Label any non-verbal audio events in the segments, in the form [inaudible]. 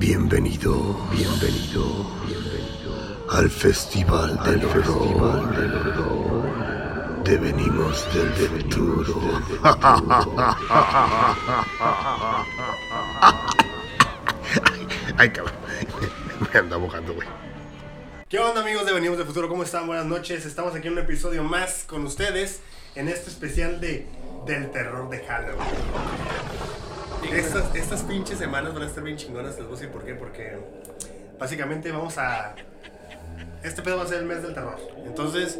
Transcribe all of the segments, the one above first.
Bienvenido, bienvenido, bienvenido al Festival del Horror. Devenimos del futuro. Ay, cabrón. Me anda mojando, güey. ¿Qué onda amigos de Venimos del Futuro? ¿Cómo están? Buenas noches. Estamos aquí en un episodio más con ustedes en este especial de del terror de Halloween. Estas, estas pinches semanas van a estar bien chingonas, les voy a decir por qué, porque básicamente vamos a... Este pedo va a ser el mes del terror. Entonces,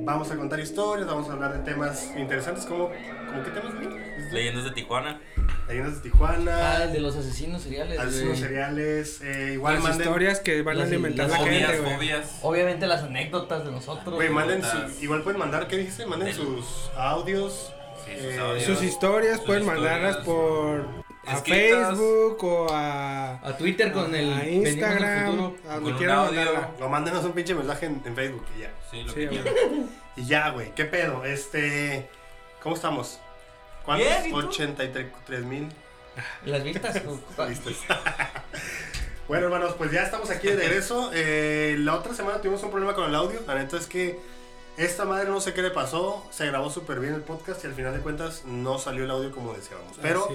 vamos a contar historias, vamos a hablar de temas interesantes como... ¿Cómo qué temas, güey? Leyendas de Tijuana. Leyendas de Tijuana. Ah, el de los asesinos seriales. asesinos güey. seriales. eh, igual Las manden... historias que van a las- alimentar las la gente, Fobias, güey. fobias. Obviamente las anécdotas de nosotros. Güey, manden Preguntas. su- igual pueden mandar, ¿qué dijiste? Manden sus audios. Sí, sus eh. Sus historias Sus pueden historias. mandarlas por a Escritas. Facebook o a, A Twitter con el a Instagram, Futuro. a donde Con un quieran audio. mandarla. No, mándenos un pinche mensaje en, en Facebook y ya. Sí, lo Sí, que. [laughs] Y ya, güey. ¿Qué pedo? Este. ¿Cómo estamos? ¿Cuántos? Bien, ¿y tú? 83 mil. Las vistas. [laughs] Listos. [laughs] bueno, hermanos, pues ya estamos aquí de regreso. Eh, la otra semana tuvimos un problema con el audio. La neta es que esta madre no sé qué le pasó. Se grabó súper bien el podcast y al final de cuentas no salió el audio como deseábamos. Pero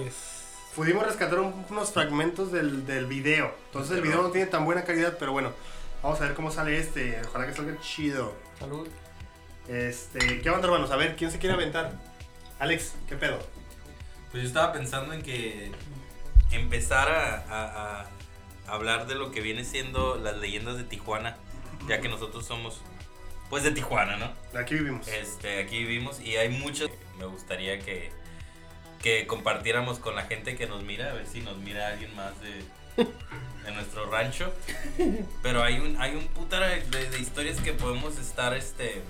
pudimos rescatar un- unos fragmentos del, del video. Entonces el video no tiene tan buena calidad, pero bueno. Vamos a ver cómo sale este. Ojalá que salga chido. Salud. Este, ¿qué onda, hermanos? A ver, ¿quién se quiere aventar? Alex, ¿qué pedo? Pues yo estaba pensando en que empezar a, a- a hablar de lo que viene siendo las leyendas de Tijuana, ya que nosotros somos, pues de Tijuana, ¿no? Aquí vivimos. Este, aquí vivimos y hay muchos. Me gustaría que, que compartiéramos con la gente que nos mira, a ver si nos mira alguien más de, de nuestro rancho. Pero hay un, hay un de, de historias que podemos estar, este,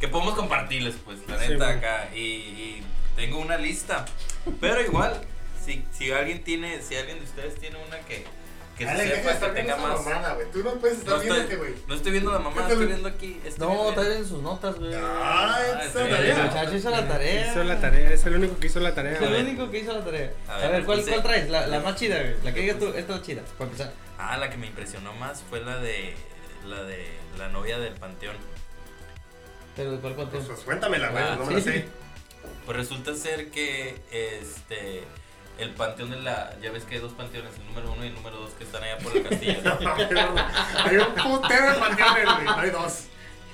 que podemos compartirles, pues, la Sí, neta acá. Y, y tengo una lista. Pero igual, si, si alguien tiene, si alguien de ustedes tiene una que, que se sepa que viendo tenga más. mamada, güey. Tú no puedes estar No viéndote, estoy, güey. no estoy viendo la mamá, Métele. estoy viendo aquí. estoy No, viendo- está bien sus notas, güey. Ah, esa El bien. tarea. muchacho hizo la tarea. Hizo la tarea, es el único que hizo la tarea. Es el único que hizo la tarea. A A ver, ¿cuál, ¿cuál traes? La, la más chida, güey. La que digas tú, esta es chida, para empezar. Ah, la que me impresionó más fue la de la de la novia del panteón. Pero ¿de cuál Pues, contexto? pues cuéntamela, güey. Ah, no me la sí. sé. Pues resulta ser que este el panteón de la ya ves que hay dos panteones, el número uno y el número dos que están allá por el [laughs] castillo. Hay un putero de panteones, güey. No hay dos.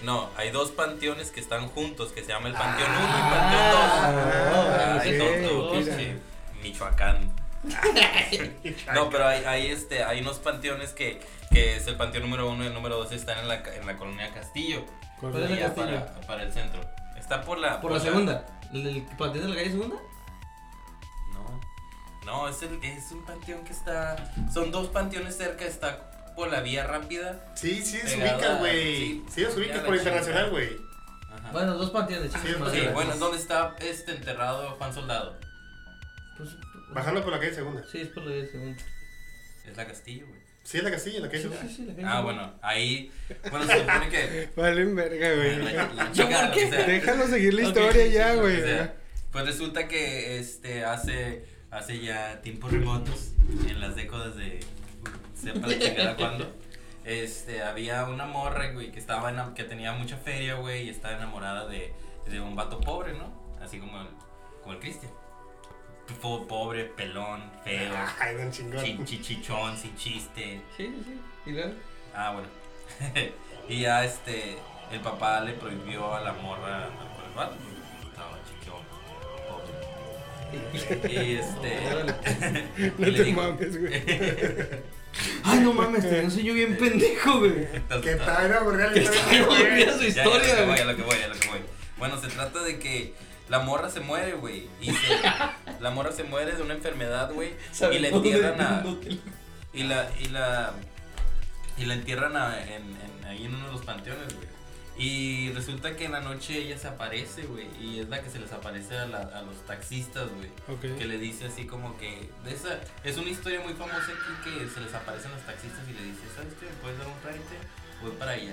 No, hay dos panteones que están juntos, que se llama el panteón uno y Ah, panteón dos. ok, Ay, tonto, mira. pinche Michoacán. [laughs] No, pero hay, hay, este, hay unos panteones que, que es el panteón número uno y el número dos están en la, en la colonia Castillo. ¿Cuál es el castillo? para, para el centro. Está por la. Por la segunda. ¿El panteón de la calle segunda? No. Es, el, es un panteón que está. Son dos panteones cerca, está por la vía rápida. Sí, sí, se Pegada, ubicas, güey. sí. Sí, los ubicas por la internacional, güey. Ajá. Bueno, dos panteones, Sí, chicos. Sí, sí. bueno, ¿dónde está este enterrado Juan Soldado? Pues, Bajando por la calle segunda. Sí, es por la calle segunda. Es la Castillo, güey. Sí, es la Castilla, la calle Sí, segunda. sí, sí, la calle Ah, segunda. bueno, ahí. Bueno, se supone que. [laughs] Valen verga, güey. La, la chica, sea. Déjalo seguir la historia sí, ya, güey. Pues resulta que este hace hace ya tiempos remotos, en las décadas de sepa la chingada cuándo, este había una morra, güey, que estaba enam- que tenía mucha feria, güey, y estaba enamorada de, de un vato pobre, ¿no? Así como el como el Cristian. Po- Pobre, pelón, feo, [laughs] Ay, don chingón. chi- chichichón, sin chiste. Sí, sí, sí. ¿Y luego? Ah, bueno. [laughs] y ya este, el papá le prohibió a la morra con el vato. Y este. [laughs] No te mames, güey. [laughs] Ay, no mames, te soy yo bien pendejo, güey. Que está bien aburrida su Ya, ya, historia, güey. a lo que voy, a lo que voy. Bueno, se trata de que la morra se muere, güey. Y se- la morra se muere de una enfermedad, güey. Y le entierran a. Y la, y la, y la entierran a- en, en- ahí en uno de los panteones, güey. Y resulta que en la noche ella se aparece, güey. Y es la que se les aparece a, la- a los taxistas, güey. Ok. Que le dice así como que. De esa, es una historia muy famosa aquí que se les aparecen los taxistas y le dice: ¿Sabes qué? ¿Me puedes dar un raite? Voy para allá.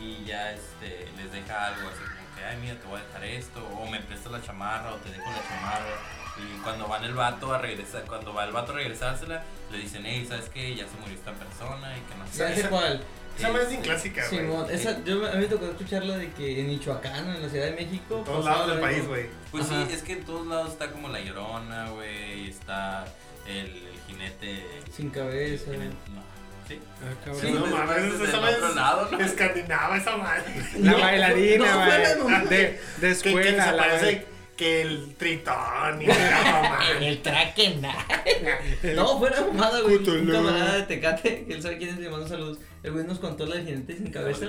Y ya este, les deja algo así como que, ay, mira, te voy a dejar esto. O me prestas la chamarra, o te dejo la chamarra. Y cuando van el vato a regresar, cuando va el vato a regresársela, le dicen, hey, ¿sabes qué? Ya se murió esta persona y que no sé. ¿Sabes ¿Sabes cuál? Esa madre es bien clásica, güey. Simón, esa, yo me- a mí me tocó escucharla de que en Michoacán, en la Ciudad de México. En todos lados del país, güey. Pues Ajá. sí, es que en todos lados está como la llorona, güey, está el, el jinete. Sin cabeza. el jinete- no, sí. Ah, cabrón. Sí, no desde- mames, esa madre otro es lado, ¿no? escandinava esa madre. La No, bailarina, no, güey. fuera mamá. de, de Que, que escuela. la desaparece que el tritón y [laughs] la mamá. El traque, [laughs] No, fuera mamada, güey. Un camarada de Tecate, que él sabe quién es, le mando saludos. El güey nos contó la [laughs] del jinete sin cabeza.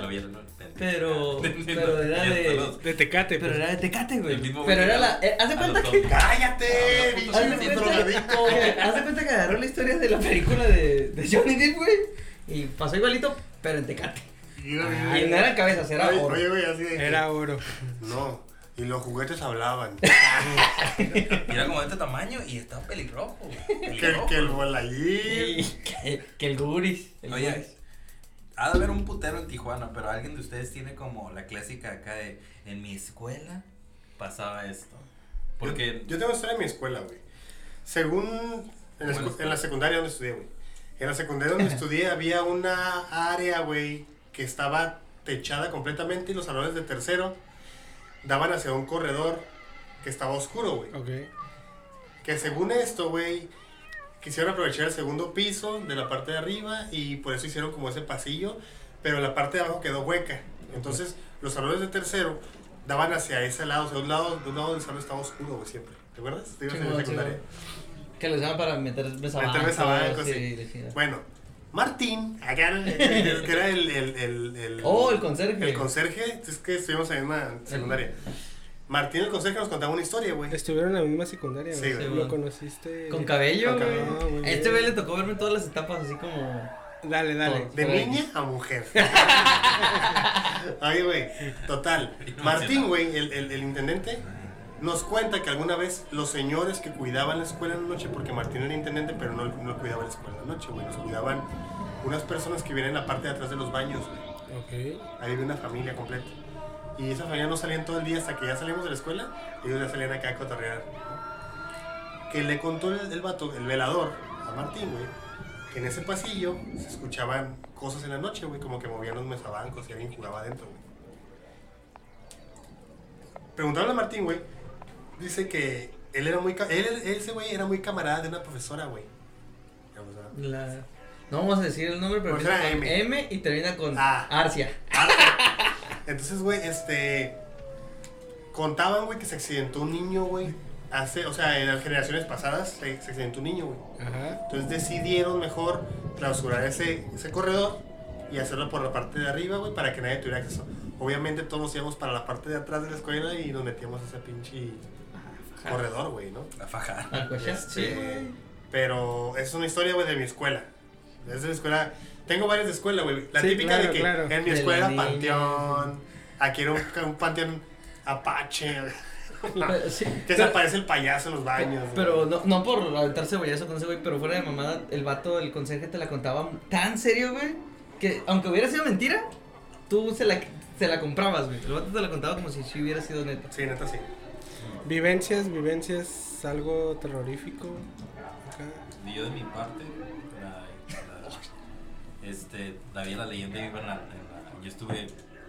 Pero, pero era de. De Tecate, Pero pues. era de Tecate, güey. Pero era la. eh, Haz de cuenta que. ¡Cállate! Haz de pinche Haz de cuenta, que- agarró la historia de la película de, de Johnny Depp, güey. Y pasó igualito, pero en Tecate. Y no eran cabezas, era oro. oye, güey, así de. que- Era oro. No. Y los juguetes hablaban. [laughs] Era como de este tamaño y estaba pelirrojo. güey. que, Pelirrojo. que el volayín. Que, que el guris. El Oye, guris. ha de haber un putero en Tijuana, pero alguien de ustedes tiene como la clásica acá de en mi escuela pasaba esto. Porque Yo, yo tengo una historia en mi escuela, güey. Según. En escu- en la secundaria donde estudié, güey. En la secundaria donde estudié [laughs] había una área, güey, que estaba techada completamente y los salones de tercero daban hacia un corredor que estaba oscuro, güey. Ok. Que según esto, güey, quisieron aprovechar el segundo piso de la parte de arriba y por eso hicieron como ese pasillo, pero la parte de abajo quedó hueca. Entonces, los salones de tercero daban hacia ese lado, o sea, un lado, de un lado del salón estaba oscuro, güey, siempre. ¿Te acuerdas? Te ibas en la secundaria. Que los llaman para meter besabancos. Meter sí. sí. Bueno, Martín, acá, [laughs] que era el, el, el, el- Oh, el conserje. El conserje, es que estuvimos en la misma secundaria. Martín, el conserje, nos contaba una historia, güey. Estuvieron en la misma secundaria, Sí, güey. güey. Lo conociste. Con cabello, Con güey. cabello. Ah, muy A este güey le tocó verme todas las etapas así como. Dale, dale. Todo. De niña a mujer. [laughs] Oye, güey, total. [laughs] Martín, güey, el, el, el intendente, nos cuenta que alguna vez los señores que cuidaban la escuela en la noche, porque Martín era intendente, pero no, no cuidaba la escuela en la noche, güey, nos cuidaban unas personas que vienen en la parte de atrás de los baños, güey. Ahí vive una familia completa. Y esa familia no salían todo el día hasta que ya salimos de la escuela, ellos ya salían acá a cotorrear. Que le contó el, el vato, el velador, a Martín, güey, que en ese pasillo se escuchaban cosas en la noche, güey, como que movían los mesabancos y alguien jugaba adentro, güey. Preguntaron a Martín, güey, dice que él era muy, él, ese güey era muy camarada de una profesora, güey. La... No vamos a decir el nombre, pero con M. M. y termina con Ah. Arcia. [laughs] Entonces, güey, este. Contaban, güey, que se accidentó un niño, güey. Hace, o sea, en las generaciones pasadas se, se accidentó un niño, güey. Ajá. Entonces decidieron mejor clausurar ese, ese corredor y hacerlo por la parte de arriba, güey, para que nadie tuviera acceso. Obviamente todos íbamos para la parte de atrás de la escuela y nos metíamos a ese pinche corredor, güey, ¿no? la faja. Este, Sí, güey. pero es una historia, güey, de mi escuela. Es de mi escuela. Tengo varias de escuela, güey. La Sí, típica de que claro. en mi escuela la era panteón. Aquí era un, un panteón apache. [laughs] Sí. que se aparece el payaso en los baños. güey. Pero no, no por aventar cebollazo con ese güey, pero fuera de mamada, el vato, el conserje te la contaba tan serio, güey, que aunque hubiera sido mentira, tú se la, se la comprabas, güey. El vato te la contaba como si sí hubiera sido neta. Sí, neta, sí. Vivencias, vivencias, algo terrorífico. Yo de mi parte, la, la- este, había la leyenda, iba en yo estuve,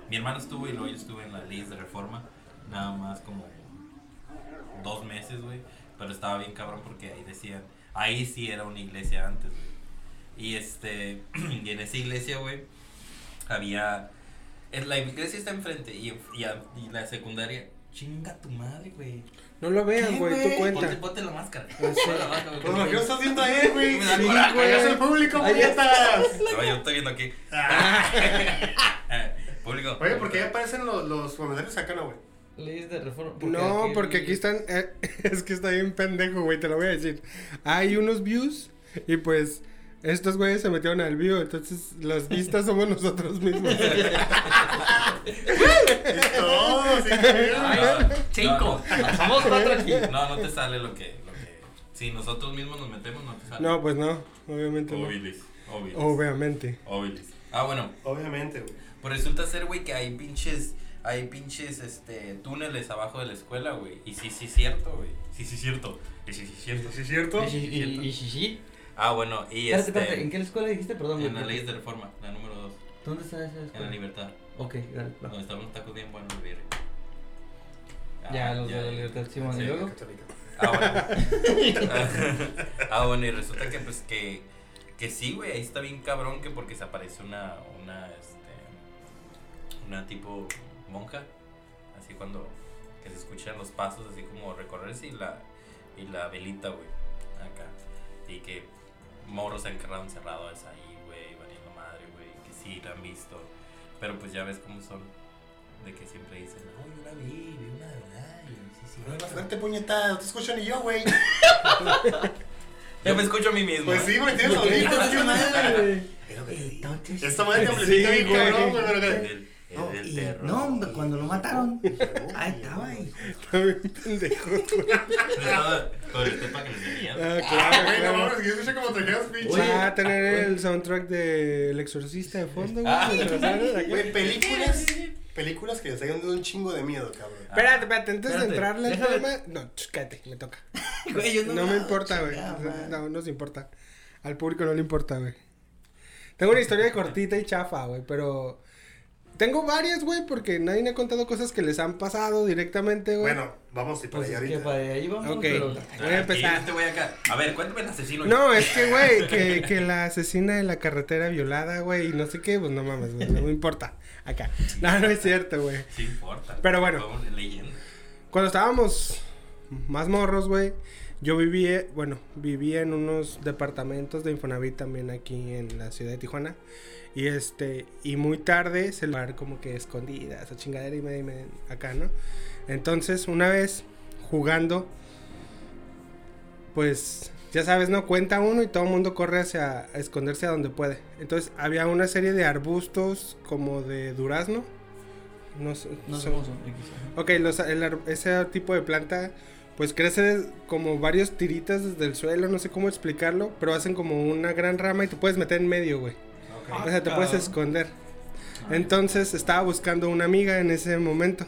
mi hermano estuvo y luego yo estuve en la ley de reforma, nada más como dos meses, güey, pero estaba bien cabrón porque ahí decían, ahí sí era una iglesia antes, güey. Y este, [clears throat] y en esa iglesia, güey, había, la iglesia está enfrente y, y la secundaria, chinga tu madre, güey. No lo vean, ¿Qué, güey, tú cuenta. Ponte, ponte la máscara. [laughs] sí. Ponte la máscara, güey. Pues, ¿qué estás viendo ahí, güey? Me da Sí, coraje, güey. Es el público, Ahí puñetas. No, yo estoy viendo aquí. [laughs] Público. Oye, ¿por qué aparecen los, los comentarios acá, no, güey? Leyes de reforma. No, porque aquí están. eh, [laughs] es que está bien pendejo, güey, te lo voy a decir. Hay unos views y pues. Estos güeyes se metieron al view, entonces las vistas somos nosotros mismos. Sí. Ay, Cinco. No, Somos cuatro aquí. no, no te sale lo que, lo que. Si nosotros mismos nos metemos, no te sale. No, pues no, obviamente no. Obilis. Obilis. Obviamente. Obilis. Ah, bueno. Obviamente, güey. Pues resulta ser, güey, que hay pinches hay pinches este, túneles abajo de la escuela, güey. Y sí, sí, es cierto, güey. Sí, sí, es cierto. Y sí, sí, cierto. ¿Sí es cierto? Y, y Shishi. Ah, bueno, y Espérate, este. espérate, ¿en qué escuela dijiste? Perdón, En las leyes de reforma, la número 2. ¿Dónde está esa En la escuela? libertad. Ok, dale, va. Donde estaban los tacos bien buenos de birria. Ya, Ah, los de la libertad, Simón, Sí. y luego. Ah, bueno. [laughs] ah, bueno, y resulta que pues que, que sí, güey, ahí está bien cabrón que porque se aparece una, una, este, una tipo monja, así cuando, que se escuchan los pasos, así como recorrerse y la, y la velita, güey, acá, y que morros se han quedado encerrados ahí, güey, valiendo madre, güey, que sí la han visto, pero pues ya ves cómo son, de que siempre dicen, no, yo la vi, vi una de verdad, sí, sí, No, más fuerte, puñeta. No te escucho ni yo, güey. [laughs] Yo me escucho a mí mismo. Pues ¿eh? sí, güey, tienes audífonos. [laughs] tío, madre, Esta madre te amplifica Sí, bien güey. cabrón, güey. pero que- No, y- terror. no, cuando lo mataron, ahí estaba, hijo. Está bien pendejo, güey. [laughs] Estaba Con el tema que les tenía. Ah, Ah, claro, güey, no mames, que yo escuché como trajeras pinche. Va a tener el soundtrack de El Exorcista de fondo, güey. Ah. [laughs] Güey, películas. Películas que les hayan dado un chingo de miedo, cabrón. Espérate, espérate, antes de entrarle al tema. No, cállate, me toca. [laughs] Güey, yo No me importa, güey. No, no nos importa. Al público no le importa, güey. Tengo una historia cortita y chafa, güey, pero. Tengo varias, güey, porque nadie me ha contado cosas que les han pasado directamente, güey. Bueno, vamos a ir para Pues allá es que ahorita. para ahí vamos, Ok. pero... Voy a Aquí, empezar. este acá. A ver, cuéntame el asesino. No, es que, güey, que, que la asesina de la carretera violada, güey, y no sé qué, pues no mames, güey, no me importa. Acá. No, no es cierto, güey. Sí importa. Pero bueno. Leyenda. Cuando estábamos más morros, güey, yo vivía, bueno, vivía en unos departamentos de Infonavit también aquí en la ciudad de Tijuana. Y este, y muy tarde se lo como que escondidas, o chingadera y y media acá, ¿no? Entonces, una vez jugando, pues ya sabes, ¿no? Cuenta uno y todo el mundo corre hacia a esconderse a donde puede. Entonces, había una serie de arbustos como de durazno. No sé, No sé son- ajá. Ok, los- el ese tipo de planta pues crece como varios tiritas desde el suelo, no sé cómo explicarlo, pero hacen como una gran rama y te puedes meter en medio, güey. O sea, te puedes esconder. Entonces estaba buscando una amiga en ese momento.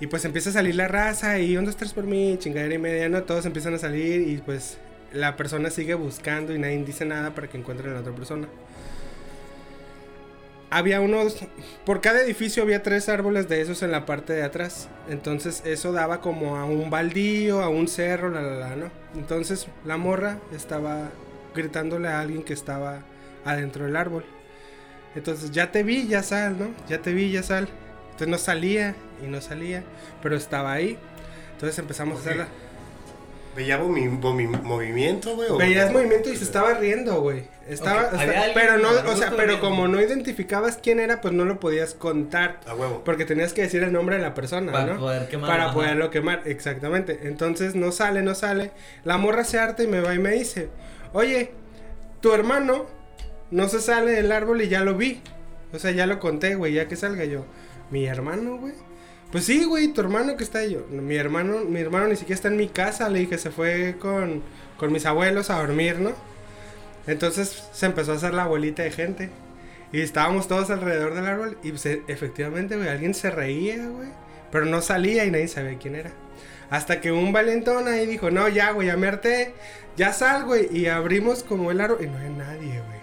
Y pues empieza a salir la raza y un, dos, tres por mí, chingadera y media, ¿no? Todos empiezan a salir y pues la persona sigue buscando y nadie dice nada para que encuentren a la otra persona. Había unos, por cada edificio había tres árboles de esos en la parte de atrás. Entonces eso daba como a un baldío, a un cerro, la, la, la, ¿no? Entonces la morra estaba gritándole a alguien que estaba adentro del árbol. Entonces ya te vi, ya sal, ¿no? Ya te vi, ya sal. Entonces no salía y no salía, pero estaba ahí. Entonces empezamos Ok. a hacerla. ¿Veía movi- movi- movimiento, güey? Veías movimiento y se estaba riendo, güey. Estaba, Ok, o sea, había alguien pero no, o sea, pero viendo. como no identificabas quién era, pues no lo podías contar. A huevo. Porque tenías que decir el nombre de la persona, Para ¿no? poder quemarlo, Para ajá. poderlo quemar, exactamente. Entonces no sale, no sale. La morra se harta y me va y me dice, oye, tu hermano no se sale del árbol y ya lo vi. O sea, ya lo conté, güey, ya que salga yo. ¿Mi hermano, güey? Pues sí, güey, tu hermano que está yo. Mi hermano, mi hermano ni siquiera está en mi casa, le dije, se fue con, con mis abuelos a dormir, ¿no? Entonces se empezó a hacer la abuelita de gente. Y estábamos todos alrededor del árbol y se- efectivamente, güey, alguien se reía, güey. Pero no salía y nadie sabía quién era. Hasta que un valentón ahí dijo, no, ya, güey, ya ya sal, güey. Y abrimos como el árbol y no había nadie, güey.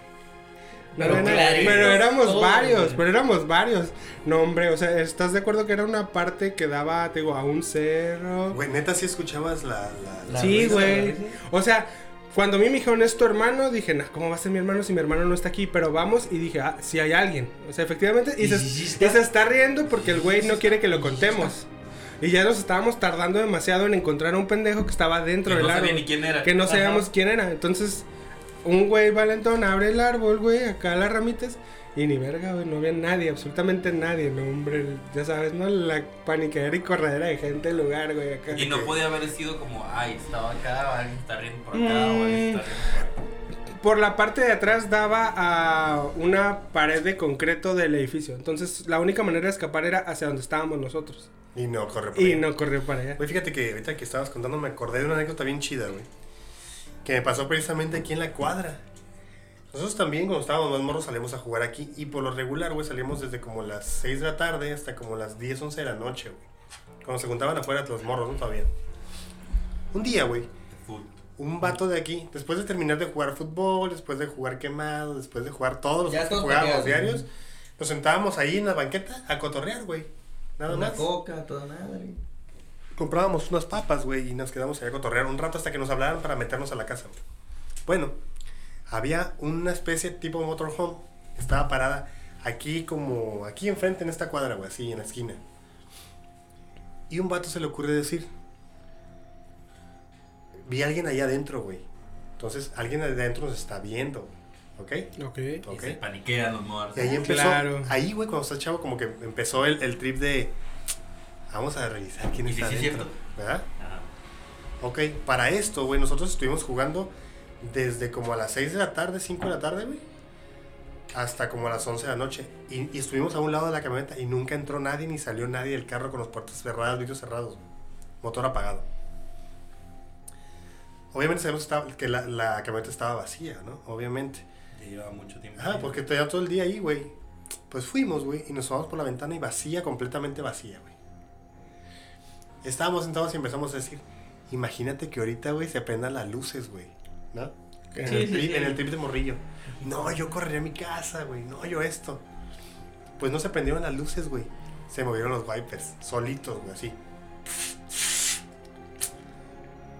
No Pero nadie. clarito Pero éramos todo, varios, güey. pero éramos varios. No, hombre, o sea, ¿estás de acuerdo que era una parte que daba, te digo, a un cerro? Güey, neta, sí escuchabas la. la, La sí, risa, güey. la. O sea, cuando a mí me dijeron es tu hermano, dije, nah, ¿cómo va a ser mi hermano si mi hermano no está aquí? Pero vamos y dije, ah, sí hay alguien. O sea, efectivamente. Y, Y se, y está. se está riendo porque el güey no quiere que lo contemos. Y ya nos estábamos tardando demasiado en encontrar a un pendejo que estaba dentro Que del no sabía árbol. ni quién era. Que no Ajá. sabíamos quién era. Entonces, un güey valentón abre el árbol, güey, acá las ramitas. Y ni verga, güey, no había nadie, absolutamente nadie, no, hombre. Ya sabes, ¿no? La paniquera y corredera de gente del lugar, güey, acá. Y no podía haber sido como, ay, estaba acá, o alguien está riendo por acá, o alguien está riendo por acá. por la parte de atrás daba a una pared de concreto del edificio. Entonces la única manera de escapar era hacia donde estábamos nosotros. Y no corre por Y ahí. no corrió para allá. Güey, fíjate que ahorita que estabas contando me acordé de una anécdota bien chida, güey. Que me pasó precisamente aquí en la cuadra. Nosotros también cuando estábamos más morros salíamos a jugar aquí y por lo regular, güey, salíamos desde como las 6 de la tarde hasta como las 10, 11 de la noche, güey. Cuando se juntaban afuera los morros, ¿no? Todavía. Un día, güey, un vato de aquí, después de terminar de jugar fútbol, después de jugar quemado, después de jugar todos los que jugábamos diarios, nos sentábamos ahí en la banqueta a cotorrear, güey. Nada Una más. coca, toda madre. Comprábamos unas papas, güey, y nos quedamos ahí a cotorrear un rato hasta que nos hablaran para meternos a la casa, güey. Bueno, había una especie tipo motorhome. Estaba parada aquí como, aquí enfrente en esta cuadra, güey, así en la esquina. Y un vato se le ocurre decir, vi a alguien allá adentro, güey. Entonces, alguien adentro nos está viendo, ¿ok? Ok. Y Ok. se paniquean los. Y ahí empezó, Claro. ahí, güey, cuando estás chavo, como que empezó el, el trip de, vamos a revisar quién Y está sí, adentro, cierto. ¿verdad? Ajá. Ok, para esto, güey, nosotros estuvimos jugando desde como a las 6 de la tarde, 5 de la tarde, güey, hasta como a las 11 de la noche. Y, y estuvimos a un lado de la camioneta y nunca entró nadie ni salió nadie del carro con las puertas cerradas, vidrios cerrados, motor apagado. Obviamente sabemos que la, la camioneta estaba vacía, ¿no? Obviamente. Ya lleva mucho tiempo. Ahí. porque todavía todo el día ahí, güey. Pues fuimos, güey, y nos vamos por la ventana y vacía, completamente vacía, güey. Estábamos sentados y empezamos a decir, imagínate que ahorita, güey, se prendan las luces, güey, ¿no? En, Sí, el sí, trip, sí. en el trip de morrillo. No, yo correría a mi casa, güey, no, yo esto. Pues no se prendieron las luces, güey. Se movieron los wipers, solitos, güey, así.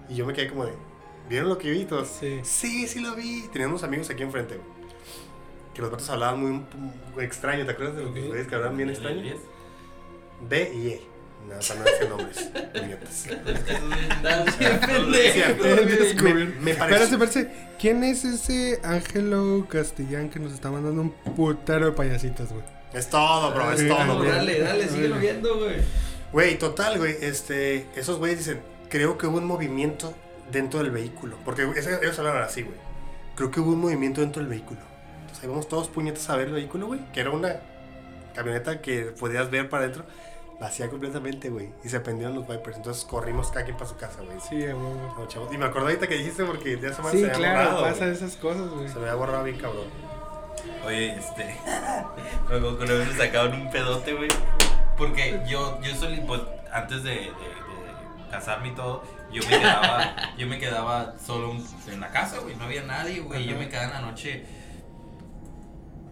Y yo me quedé como de, ¿vieron lo que vi todos? Sí. Sí, sí lo vi. Teníamos amigos aquí enfrente, güey. Que los vatos hablaban muy, muy extraño, ¿te acuerdas de los que hablaban bien ¿El extraño? 10? B y E. No, para no decir nombres, puñetas. [laughs] Me, me Espérate, pareció. espérate. ¿Quién es ese Ángelo Castellán que nos está mandando un putero de payasitos, güey? Es todo, bro, es todo, bro. dale, dale, síguelo viendo, güey. Güey, total, güey. Este, esos güeyes dicen, creo que hubo un movimiento dentro del vehículo. Porque ellos hablaban así, güey. Creo que hubo un movimiento dentro del vehículo. Entonces ahí vamos todos puñetas a ver el vehículo, güey. Que era una camioneta que podías ver para adentro. Vacía completamente, güey. Y se prendieron los wipers. Entonces corrimos cada quien para su casa, güey. Sí, chavos. Y me acordé ahorita que dijiste porque ya se me, Sí, se me había claro, borrado, pasan güey. esas cosas, güey. Se me había borrado bien cabrón. Oye, este. [laughs] Luego una vez me sacaban un pedote, güey. Porque yo, yo solí, pues, antes de, de- de casarme y todo, yo me quedaba, yo me quedaba solo en la casa, güey. No había nadie, güey. Yo me quedaba en la noche.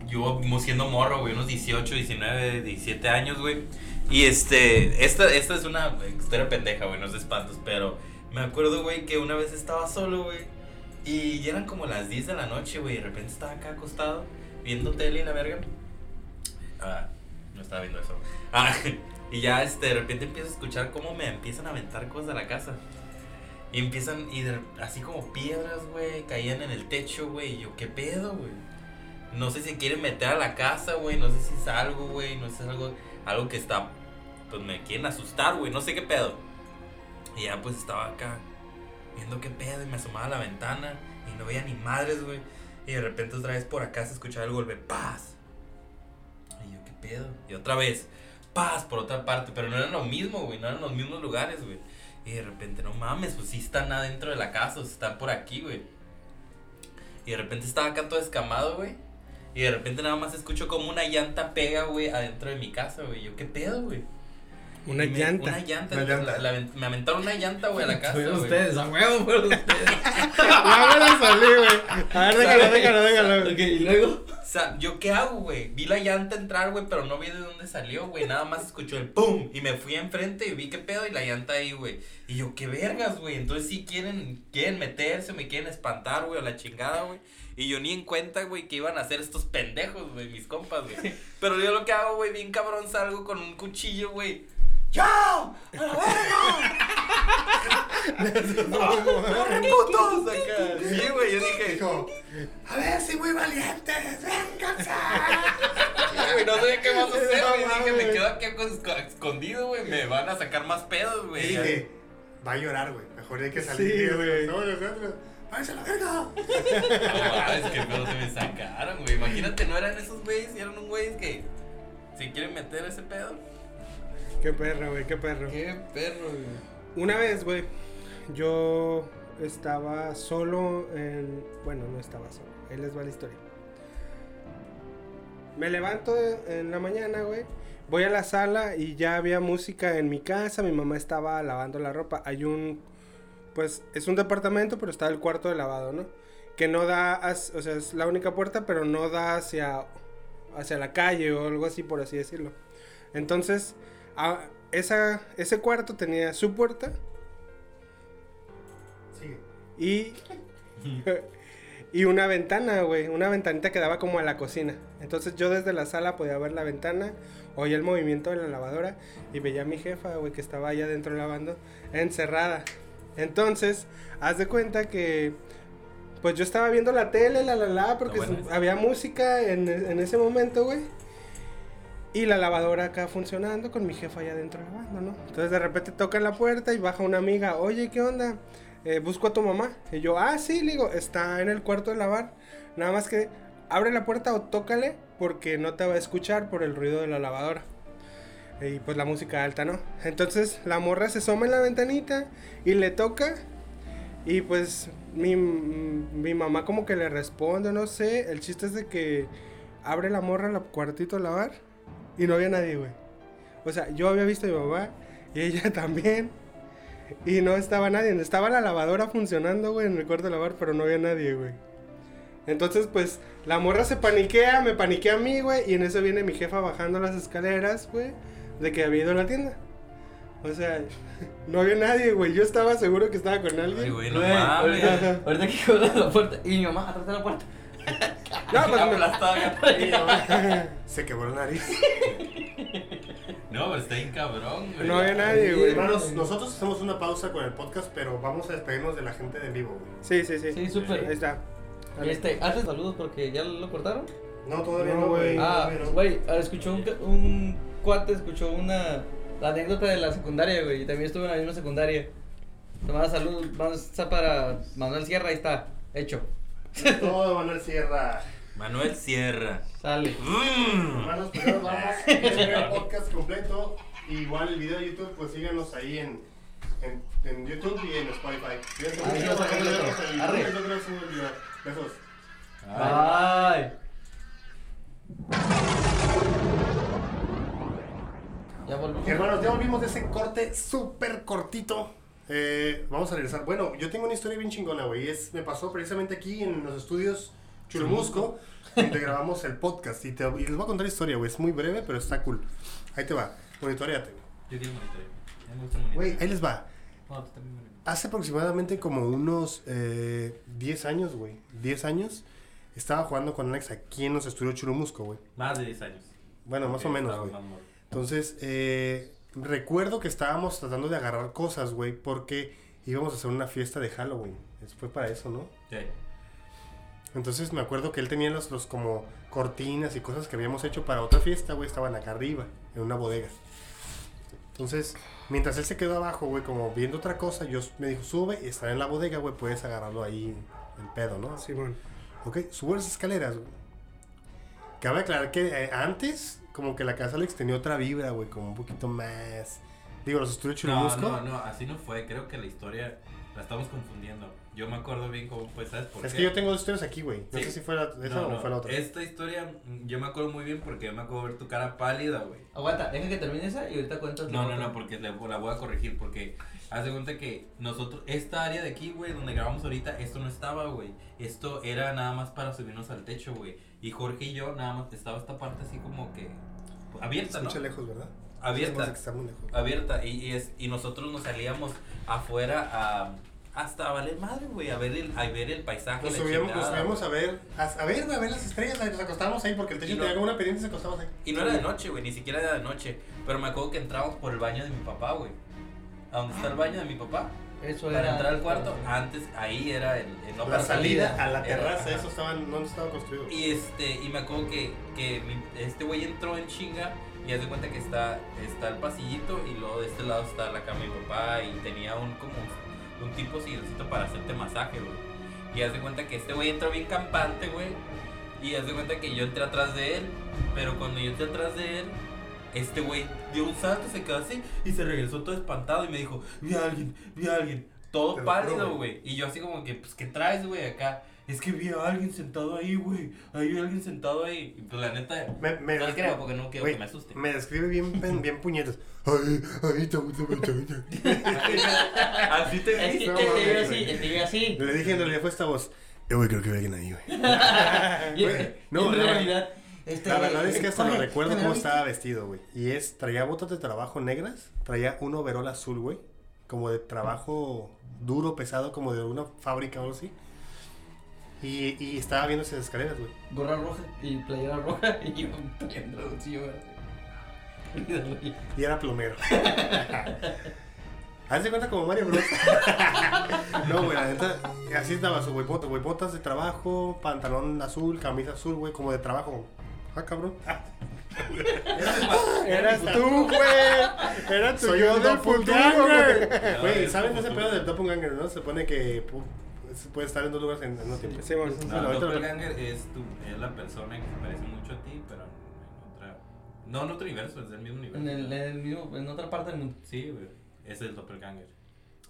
Yo siendo morro, güey, unos 18, 19, 17 años, güey. Y este, esta, esta es una historia pendeja, güey, no es de espantos, pero me acuerdo, güey, que una vez estaba solo, güey. Y ya eran como las 10 de la noche, güey. y De repente estaba acá acostado, viendo tele y la verga. Ah, no estaba viendo eso. Ah, [laughs] y ya este, de repente empiezo a escuchar cómo me empiezan a aventar cosas a la casa. Y empiezan, y así como piedras, güey, caían en el techo, güey. Y yo, ¿qué pedo, güey? No sé si quieren meter a la casa, güey. No sé si es algo, güey. No sé si es algo, algo que está, pues me quieren asustar, güey. No sé qué pedo. Y ya pues estaba acá viendo qué pedo y me asomaba a la ventana y no veía ni madres, güey. Y de repente otra vez por acá se escuchaba el golpe, paz. Y yo, ¿qué pedo? Y otra vez, paz por otra parte, pero no eran lo mismo, güey, no eran los mismos lugares, güey. Y de repente, no mames, pues sí están adentro de la casa, o sea, están por aquí, güey. Y de repente estaba acá todo escamado, güey. Y de repente nada más escucho como una llanta pega, güey, adentro de mi casa, güey. Yo, ¿qué pedo, güey? Una me- llanta. Una llanta. Una la- llanta. la- la- me aventaron una llanta, güey, a la [laughs] casa, Fueron ustedes, a huevo, fueron [laughs] ustedes. Ya me la salí, güey. A ver, déjalo, déjalo, déjalo. Ok, y luego. O sea, ¿yo qué hago, güey? Vi la llanta entrar, güey, pero no vi de dónde salió, güey. Nada más escuchó el pum. Y me fui enfrente y vi qué pedo y la llanta ahí, güey. Y yo, qué vergas, güey. Entonces sí quieren, quieren meterse, me quieren espantar, güey, a la chingada, güey. Y yo ni en cuenta, güey, que iban a hacer estos pendejos, güey, mis compas, güey. Pero yo lo que hago, güey, bien cabrón, salgo con un cuchillo, güey. ¡Yo! ¡A la verga! [laughs] ¡Putos! Acá. Sí, güey, yo dije, Dijo, a ver si muy valientes, vénganse. Güey, no sabía qué más hacer, güey. Dije, me quedo aquí esco- escondido, güey. Me van a sacar más pedos, güey. dije, va a llorar, güey. Mejor hay que salir. Sí, güey. No, nosotros. ¡Váyanse a la verga! No mames, qué pedo se me sacaron, güey. Imagínate, no eran esos güeyes, eran un güeyes que se quieren meter ese pedo. Qué perro, güey, qué perro. Qué perro, güey. Una vez, güey, yo estaba solo en... Bueno, no estaba solo. Ahí les va la historia. Me levanto en la mañana, güey. Voy a la sala y ya había música en mi casa. Mi mamá estaba lavando la ropa. Hay un. Pues es un departamento, pero está el cuarto de lavado, ¿no? Que no da. o sea, es la única puerta, pero no da hacia. hacia la calle o algo así, por así decirlo. Entonces, a- esa, ese cuarto tenía su puerta Sigue. y. y una ventana, güey. Una ventanita que daba como a la cocina. Entonces yo desde la sala podía ver la ventana, oía el movimiento de la lavadora y veía a mi jefa, güey, que estaba allá adentro lavando, encerrada. Entonces, haz de cuenta que. Pues yo estaba viendo la tele, la la la, porque había música en, en ese momento, güey. Y la lavadora acá funcionando con mi jefa allá adentro lavando, ¿no? Entonces de repente tocan la puerta y baja una amiga, oye, ¿qué onda? Eh, busco a tu mamá. Y yo, ah, sí, le digo, está en el cuarto de lavar. Nada más que abre la puerta o tócale porque no te va a escuchar por el ruido de la lavadora. Y pues la música alta, ¿no? Entonces la morra se asoma en la ventanita y le toca. Y pues mi, mi mamá como que le responde, no sé. El chiste es de que abre la morra el cuartito a lavar y no había nadie, güey. O sea, yo había visto a mi mamá y ella [laughs] también. Y no estaba nadie. Estaba la lavadora funcionando, güey, en el cuarto de lavar, pero no había nadie, güey. Entonces, pues, la morra se paniquea, me paniquea a mí, güey. Y en eso viene mi jefa bajando las escaleras, güey, de que había ido a la tienda. O sea, [laughs] no había nadie, güey. Yo estaba seguro que estaba con Ay, alguien. güey, no mames. ahorita, ahorita que la puerta y mi mamá atrás de la puerta. [laughs] No, pues me-. [laughs] Se quebró la nariz. [laughs] No, pero está bien cabrón, güey. no había nadie, güey. Hermanos, nosotros hacemos una pausa con el podcast, pero vamos a despedirnos de la gente de en vivo, güey. Sí, sí, sí. Sí, súper. Ahí está. Este, antes saludos porque ya lo cortaron. No, todavía No, güey. Ah, no. güey, ah, escuchó un, un cuate, escuchó una la anécdota de la secundaria, güey. Y también estuve en la misma secundaria. Tomada salud, vamos está para Manuel Sierra, ahí está, hecho. Todo Manuel Sierra. Manuel Sierra. Sale. Mm. Hermanos, pues nos vamos. [laughs] El podcast completo. Igual el video de YouTube, pues síganos ahí en, en, en YouTube y en Spotify. Besos. Ya volvimos. Hermanos, ya volvimos de ese corte súper cortito. Eh, vamos a regresar. Bueno, yo tengo una historia bien chingona, güey. Es, me pasó precisamente aquí en los estudios Churubusco, [laughs] donde grabamos el podcast. Y, te- y les voy a contar la historia, güey. Es muy breve, pero está cool. Ahí te va. Monitoreate, güey. Yo quiero monitorear. Güey, ahí les va. No, tú también. Hace aproximadamente como unos eh, 10 años, güey. 10 años. Estaba jugando con Alex aquí en los estudios Churumusco, güey. Más de 10 años. Bueno, más o menos, güey. Entonces, eh, recuerdo que estábamos tratando de agarrar cosas, güey, porque íbamos a hacer una fiesta de Halloween. Eso Fue para eso, ¿no? Sí. Entonces me acuerdo que él tenía los, los como cortinas y cosas que habíamos hecho para otra fiesta, güey, estaban acá arriba, en una bodega. Entonces, mientras él se quedó abajo, güey, como viendo otra cosa, yo me dijo, sube y está en la bodega, güey, puedes agarrarlo ahí en pedo, ¿no? Simón. Ok, subo las escaleras, güey. Cabe aclarar que eh, antes, como que la casa Alex tenía otra vibra, güey, como un poquito más. Digo, los estudios No, Churubusco. no, no, así no fue. Creo que la historia la estamos confundiendo. Yo me acuerdo bien cómo fue, ¿sabes por Es qué? que yo tengo dos historias aquí, güey. No Sí. sé si fue la, esa No, o no, fue la otra. Esta historia, mm, yo me acuerdo muy bien porque yo me acuerdo ver tu cara pálida, güey. Aguanta, deja que termine esa y ahorita cuentas. No, no, otra. no, porque la, la voy a corregir. Porque haz de cuenta que nosotros, esta área de aquí, güey, donde grabamos ahorita, esto no estaba, güey. Esto era nada más para subirnos al techo, güey. Y Jorge y yo, nada más, estaba esta parte así como que abierta, ¿no? Escucha lejos, ¿verdad? Abierta. Se me hace que está muy lejos. abierta y, y es, y nosotros nos salíamos afuera a hasta valer madre, güey, a ver el, a ver el paisaje. Nos subíamos, nos subíamos a ver, a, a ver, güey, a ver las estrellas, nos acostábamos ahí porque el techo no- tenía como una pendiente y nos acostábamos ahí. Y no era de noche, güey, ni siquiera era de noche. Pero me acuerdo que entrábamos por el baño de mi papá, güey. A donde está el baño de mi papá. Eso Para era. entrar al cuarto, antes ahí era el, el no la para salida a la terraza, eso estaba, no estaba construido. Y este, y me acuerdo que, que mi- este güey entró en chinga y haz de cuenta que está, está el pasillito y luego de este lado está la cama de mi papá y tenía un como un tipo silloncito para hacerte masaje, güey. Y haz de cuenta que este güey entró bien campante, güey. Y haz de cuenta que yo entré atrás de él, pero cuando yo entré atrás de él, este güey dio un salto, se quedó así y se regresó todo espantado y me dijo, vi a alguien, vi a alguien. Todo Te pálido, güey. Y yo así como que, pues, ¿qué traes, güey, acá? es que vi a alguien sentado ahí, güey. Hay alguien sentado ahí. Y pues la neta, Me, me, no le creo porque no quiero que me asuste. me describe bien, pen- bien puñetas. Ay, ay, te. [laughs] Así te Es vi. que No te güey. así, él vive así. Le dije en realidad fue esta voz. Eh, güey, creo que ve alguien ahí, güey. [laughs] No, en realidad, este, La verdad es que hasta lo recuerdo ¿te cómo estaba vestido, güey. Y es, traía botas de trabajo negras, traía un overol azul, güey. Como de trabajo duro, pesado, como de una fábrica o algo así. Y, y estaba viendo esas escaleras, güey. Gorra roja y playera roja [laughs] y yo trayendo bolsillo verde. Y- era plomero. [laughs] Haz de cuenta como Mario Bros. [laughs] no, güey, la neta, así estaba su güey, botas, güey, botas de trabajo, pantalón azul, camisa azul, güey, como de trabajo. Ah, cabrón. Eras tú, güey. Era tu Soy yo del futuro, güey. doppelganger. Güey, ¿saben ese pedo del doppelganger, no? Se supone que puede estar en dos lugares en, un tiempo. Sí, bueno. Sí, No, el doppelganger es, tu, es la persona que se parece mucho a ti, pero en otra. No en otro universo, es del mismo universo. En, el, en, el mismo, en otra parte del mundo. Sí, güey. Es el doppelganger.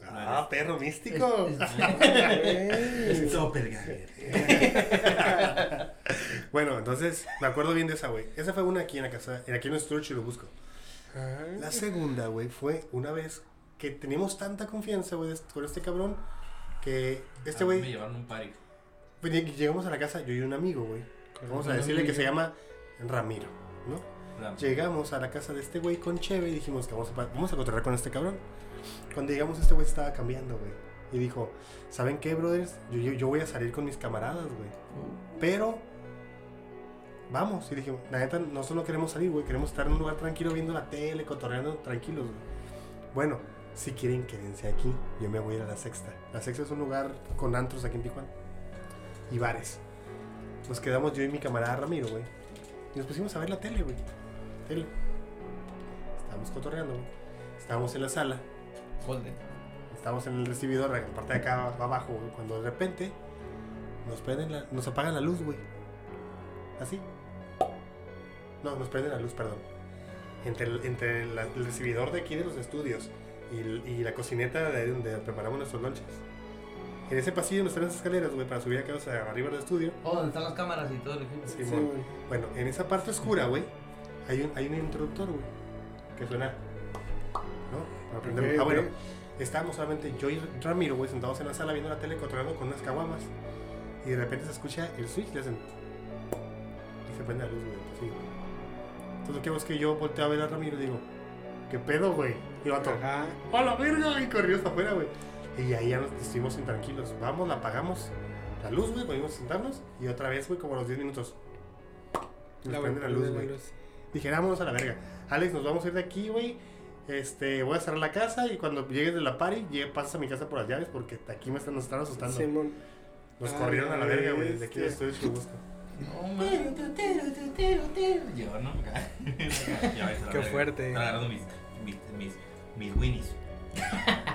Ah, perro místico. Es [laughs] doppelganger. [laughs] bueno, entonces me acuerdo bien de esa, güey. Esa fue una aquí en la casa, en aquí en nuestro y lo busco. Ah, La segunda, güey, fue una vez que teníamos tanta confianza, güey, con este cabrón, que este mí Me güey, llevaron un party. pues, llegamos a la casa, yo y un amigo, güey. Vamos a decirle que se llama Ramiro, ¿no? La- Llegamos a la casa de este güey con Cheve y dijimos que vamos a, vamos a con este cabrón. Cuando llegamos, este güey estaba cambiando, güey. Y dijo, ¿saben qué, brothers? Yo, yo, yo voy a salir con mis camaradas, güey. Pero, vamos. Y dije, la neta, nosotros no queremos salir, güey. Queremos estar en un lugar tranquilo viendo la tele, cotorreando tranquilos, güey. Bueno, si quieren, quédense aquí. Yo me voy a ir a la sexta. La sexta es un lugar con antros aquí en Tijuana. Y bares. Nos quedamos yo y mi camarada Ramiro, güey. Y nos pusimos a ver la tele, güey. Tele. Estábamos cotorreando, güey. Estábamos en la sala. Golden. Estábamos en el recibidor, en la parte de acá abajo, güey. Cuando de repente nos prenden la- nos apagan la luz, güey. Así. No, nos prenden la luz, perdón. Entre el, entre la- el recibidor de aquí de los estudios y, la cocineta de donde preparamos nuestros lunches. En ese pasillo nos traen las escaleras, güey, para subir acá o sea, arriba del estudio. Oh, donde están las cámaras y todo el equipo. Sí, Sí. Bueno, en esa parte oscura, güey, hay un, hay un interruptor, güey, que suena. ¿No? Para prender- Ok, ah, bueno, estábamos solamente yo y Ramiro, güey, sentados en la sala viendo la tele, controlando con unas caguamas. Y de repente se escucha el switch, le hacen. Y se prende la luz, güey, así. Entonces, ¿qué es que yo volteo a ver a Ramiro y digo, ¿qué pedo, güey? Y vato. ¡a la verga! Y corrió hasta afuera, güey. Y ahí ya nos estuvimos intranquilos. Vamos, la apagamos. La luz, güey, volvimos a sentarnos. Y otra vez, güey, como a los 10 minutos. Nos La prende la luz, güey. Dije, vámonos a la verga. Alex, nos vamos a ir de aquí, güey. Este, voy a cerrar la casa y cuando llegues de la party, llegue- pasas a mi casa por las llaves porque aquí me están, nos están asustando. Simón. Nos Ay, corrieron a la verga, güey. De aquí estoy en busco. No, man. Yo, ¿no? [laughs] Ya ves, a la Qué fuerte. Están agarrando mis, mis, mis, mis winnies. [laughs]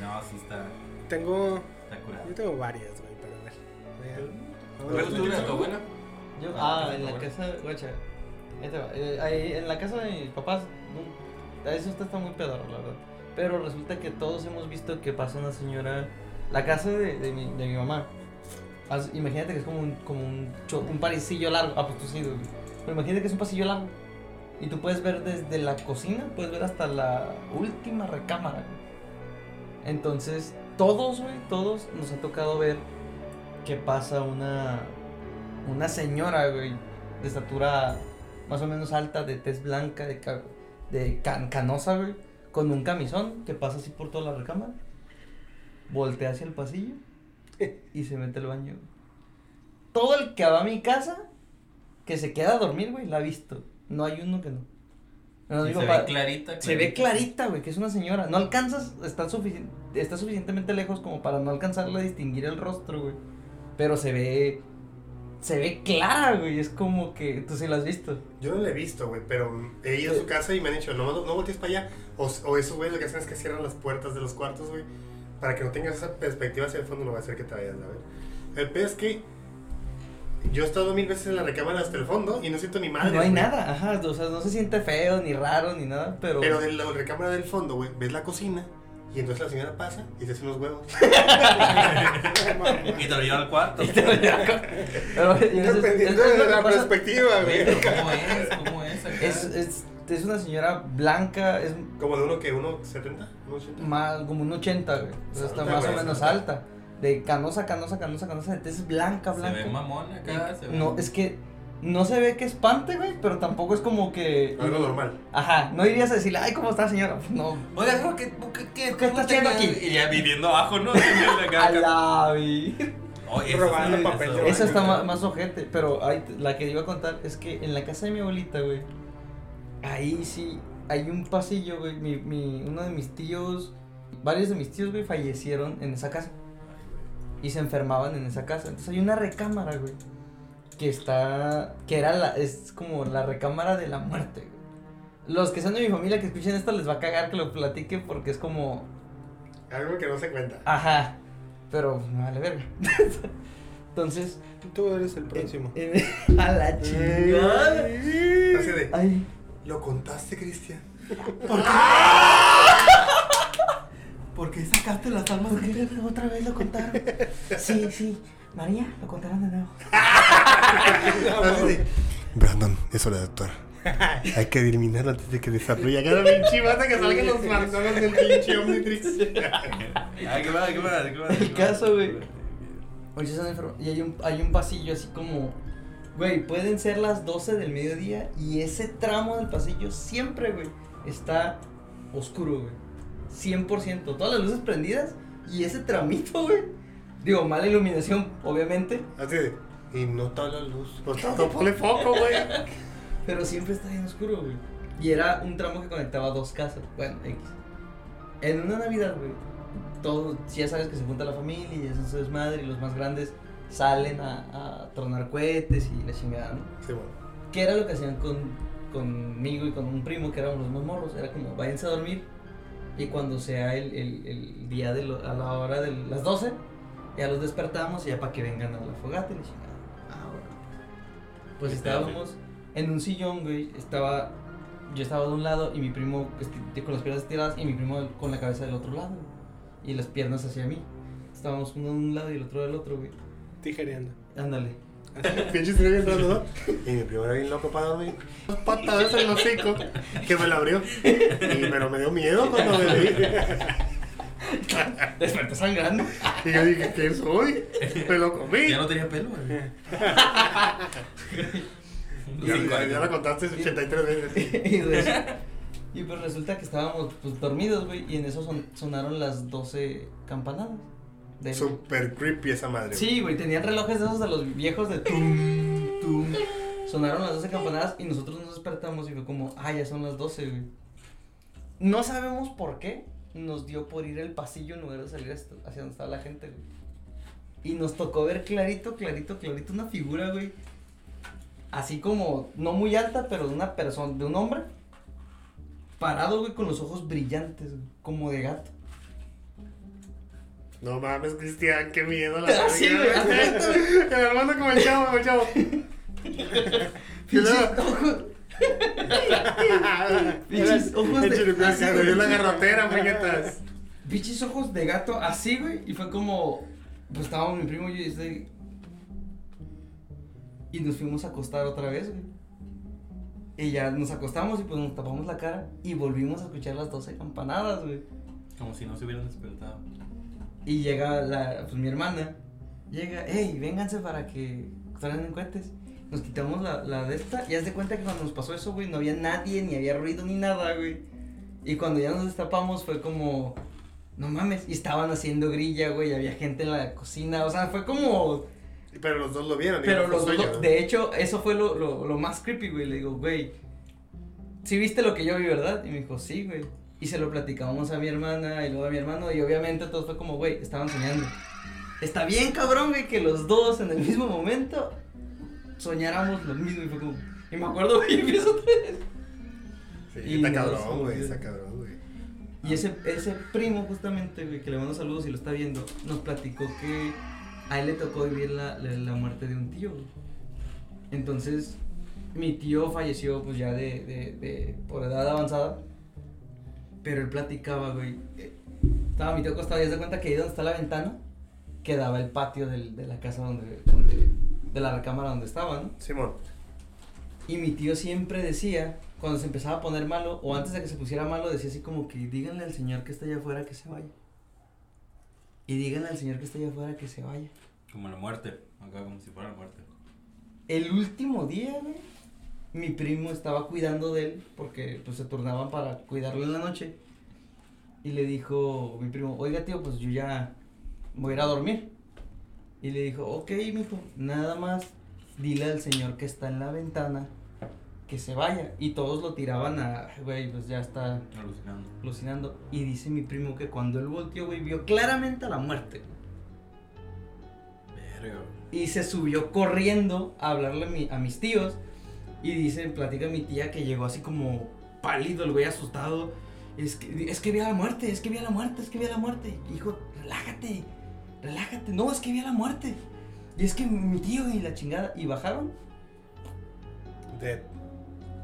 No, sí está, Tengo. está curado. Yo tengo varias, güey, pero a ver. ¿Cuál es tu de tu abuela? Yo, Ah, ah, en la casa, guacha. Ahí te va. Eh, ahí, en la casa de mis papás, no, eso está, muy pedorro, la verdad. Pero resulta que todos hemos visto que pasa una señora. La casa de, mi, de mi mamá. Imagínate que es como un, como un, un pasillo largo. Ah, pues tú sí. Pero imagínate que es un pasillo largo. Y tú puedes ver desde la cocina, puedes ver hasta la última recámara, güey. Entonces, todos, güey, todos nos ha tocado ver que pasa una una señora, güey, de estatura más o menos alta, de tez blanca, de, de can- canosa, güey, con un camisón que pasa así por toda la recámara, voltea hacia el pasillo [laughs] y se mete al baño. Todo el que va a mi casa, que se queda a dormir, güey, la ha visto. No hay uno que no. No, Y digo, se ve clarita, se ve clarita, güey, que es una señora. No alcanzas, está, sufici- está suficientemente lejos como para no alcanzarle a distinguir el rostro, güey. Pero se ve. Se ve clara, güey. Es como que tú sí la has visto. Yo no la he visto, güey, pero he ido a su casa y me han dicho, no, no, no voltees para allá. O, o esos güeyes lo que hacen es que cierran las puertas de los cuartos, güey. Para que no tengas esa perspectiva hacia el fondo, no va a hacer que te vayas, a ver. El pez es que yo he estado mil veces en la recámara hasta el fondo y no siento ni madre. no hay güey. nada, ajá. O sea, no se siente feo, ni raro, ni nada. Pero. Pero de la recámara del fondo, güey, ves la cocina Y entonces la señora pasa y se hace unos huevos. [laughs] Y te lo lleva al cuarto. Pero, y es- es- Dependiendo es de la perspectiva, Güey, ¿Cómo es? ¿Cómo es? acá? Es, es, es una señora blanca, es Como de uno que, uno 70, uno 80. más, como un 80, güey. O sea, está más o menos alta. alta. De canosa, canosa, canosa, canosa. Entonces es blanca, Se blanca. ve mamón acá. se ve- No, es que no se ve que espante, güey, pero tampoco es como que. Algo normal. Ajá, no irías a decirle, ay, ¿cómo está, señora? Pues no. Oiga, ¿qué, qué, qué, qué, ¿Qué está haciendo aquí? Y ya viviendo abajo, ¿no? [laughs] A la vi. Oh, eso Robando sí, papel eso-. Esa está más, más ojete, pero te- la que iba a contar es que en la casa de mi abuelita, güey, ahí sí hay un pasillo, güey. Mi, mi, uno de mis tíos, varios de mis tíos, güey, fallecieron en esa casa y se enfermaban en esa casa. Entonces hay una recámara, güey, que está, que era la, es como la recámara de la muerte, güey. Los que son de mi familia que escuchen esto les va a cagar que lo platique porque es como, Algo que no se cuenta. ajá, pero me vale verga. [laughs] Entonces, Tú eres el próximo. [laughs] a la chingada. Así de. Ay, ¿Lo contaste, Cristian? [laughs] ¿Por qué sacaste las almas ¿Por qué otra vez lo contaron? Sí, sí. María, lo contaron de nuevo. [laughs] Brandon, es hora de actuar. [laughs] Hay que eliminarlo antes de que desarrolle cada pinche bata que salgan los manzanos del pinche Omnitrix. [laughs] Ay, qué mal, qué mal, qué mal. El caso, güey. Oye, se han enfermado. Y hay un, hay un pasillo así como. Güey, pueden ser las 12 del mediodía y ese tramo del pasillo siempre, güey, está oscuro, güey. 100%. Todas las luces prendidas y ese tramito, güey. Digo, mala iluminación, obviamente. Así de. Y no está la luz. Pues tanto ponle foco, güey. Pero siempre está bien oscuro, güey. Y era un tramo que conectaba dos casas. Bueno, X. En una Navidad, güey. Todo, ya sabes que se junta la familia y eso es su desmadre y los más grandes salen a, a tronar cohetes y la chingada, ¿no? Sí, bueno. ¿Qué era lo que hacían con, conmigo y con un primo que éramos los más morros? Era como, váyanse a dormir y cuando sea el, el, el día de lo- a la hora de las 12, ya los despertamos y ya para que vengan a la fogata y la chingada. Ah, bueno. Pues estábamos en un sillón, güey, estaba, yo estaba de un lado y mi primo esti- con las piernas estiradas y mi primo con la cabeza del otro lado, güey, y las piernas hacia mí. Estábamos uno de un lado y el otro del otro, güey. Tijereando. Ándale. Pinche estrella entrando, ¿no? [laughs] Y mi primo era bien loco para dormir. Dos patadas en el hocico que me la abrió. Y, pero me dio miedo cuando me vi. [laughs] [laughs] Desperté sangrando. Y yo dije, ¿qué soy? Me lo comí. Ya no tenía pelo, güey. [laughs] Ya, ya- ya la contaste 83 veces. [laughs] y, res- y pues resulta que estábamos pues, dormidos, güey, y en eso son- sonaron las 12 campanadas. De- Super creepy esa madre. Sí, güey, tenían relojes de esos de los viejos de tum, tum. Sonaron las 12 campanadas y nosotros nos despertamos y fue como, ah, ya son las 12, güey. No sabemos por qué nos dio por ir el pasillo en lugar de salir hacia donde estaba la gente, güey. Y nos tocó ver clarito, clarito, clarito una figura, güey. Así como, no muy alta, pero de una persona, de un hombre. Parado, güey, con los ojos brillantes, güey, como de gato. No mames, Cristian, qué miedo la [laughs] verga, güey, [laughs] así, El hermano como el chavo, como el chavo. [laughs] Luego- ojos. De. dio la garrotera. Pinches ojos de gato así, güey. Y fue como. Pues estábamos mi primo y yo y. Y nos fuimos a acostar otra vez, güey. Y ya nos acostamos y pues nos tapamos la cara. Y volvimos a escuchar las 12 campanadas, güey. Como si no se hubieran despertado. Y llega la, pues mi hermana. Llega, hey, vénganse para que traigan cohetes. Nos quitamos la, la de esta. Y haz de cuenta que cuando nos pasó eso, güey, no había nadie, ni había ruido, ni nada, güey. Y cuando ya nos destapamos fue como, no mames. Y estaban haciendo grilla, güey. Había gente en la cocina. O sea, fue como. Pero los dos lo vieron. Pero los dos, de hecho, eso fue lo, lo, lo más creepy, güey. Le digo, güey, ¿sí viste lo que yo vi, verdad? Y me dijo, sí, güey. Y se lo platicamos a mi hermana y luego a mi hermano. Y obviamente todo fue como, güey, estaban soñando. Está bien, cabrón, güey, que los dos en el mismo momento soñáramos lo mismo. Y fue como, y me acuerdo, güey, empiezo otra vez. Sí, Y está cabrón, güey, está cabrón, güey. Y ese, ese primo, justamente, güey, que le mando saludos y lo está viendo, nos platicó que a él le tocó vivir la, la, la muerte de un tío, güey. Entonces, mi tío falleció, pues ya de, de, de por edad avanzada. Pero él platicaba, güey. eh, Estaba mi tío acostado y haz de cuenta que ahí donde está la ventana quedaba el patio del- de la casa donde, donde- de la recámara donde estaba, ¿no? Simón. Y mi tío siempre decía, cuando se empezaba a poner malo, o antes de que se pusiera malo, decía así como que díganle al señor que está allá afuera que se vaya. Y díganle al señor que está allá afuera que se vaya. Como la muerte. Acá como si fuera la muerte. El último día, güey, mi primo estaba cuidando de él, porque pues se turnaban para cuidarlo en la noche. Y le dijo mi primo, oiga tío, pues yo ya voy a ir a dormir. Y le dijo, ok, mijo, nada más dile al señor que está en la ventana que se vaya. Y todos lo tiraban a, güey, pues ya está Alucinando. alucinando. Y dice mi primo que cuando él volteó, güey, vio claramente a la muerte. Verga. Y se subió corriendo a hablarle a, mi- a mis tíos. Y dice, platica mi tía que llegó así como pálido, el güey asustado. Es que, es que vi a la muerte, es que vi a la muerte, es que vi a la muerte. Hijo, relájate, relájate. No, es que vi a la muerte. Y es que mi tío y la chingada. Y bajaron. Dead.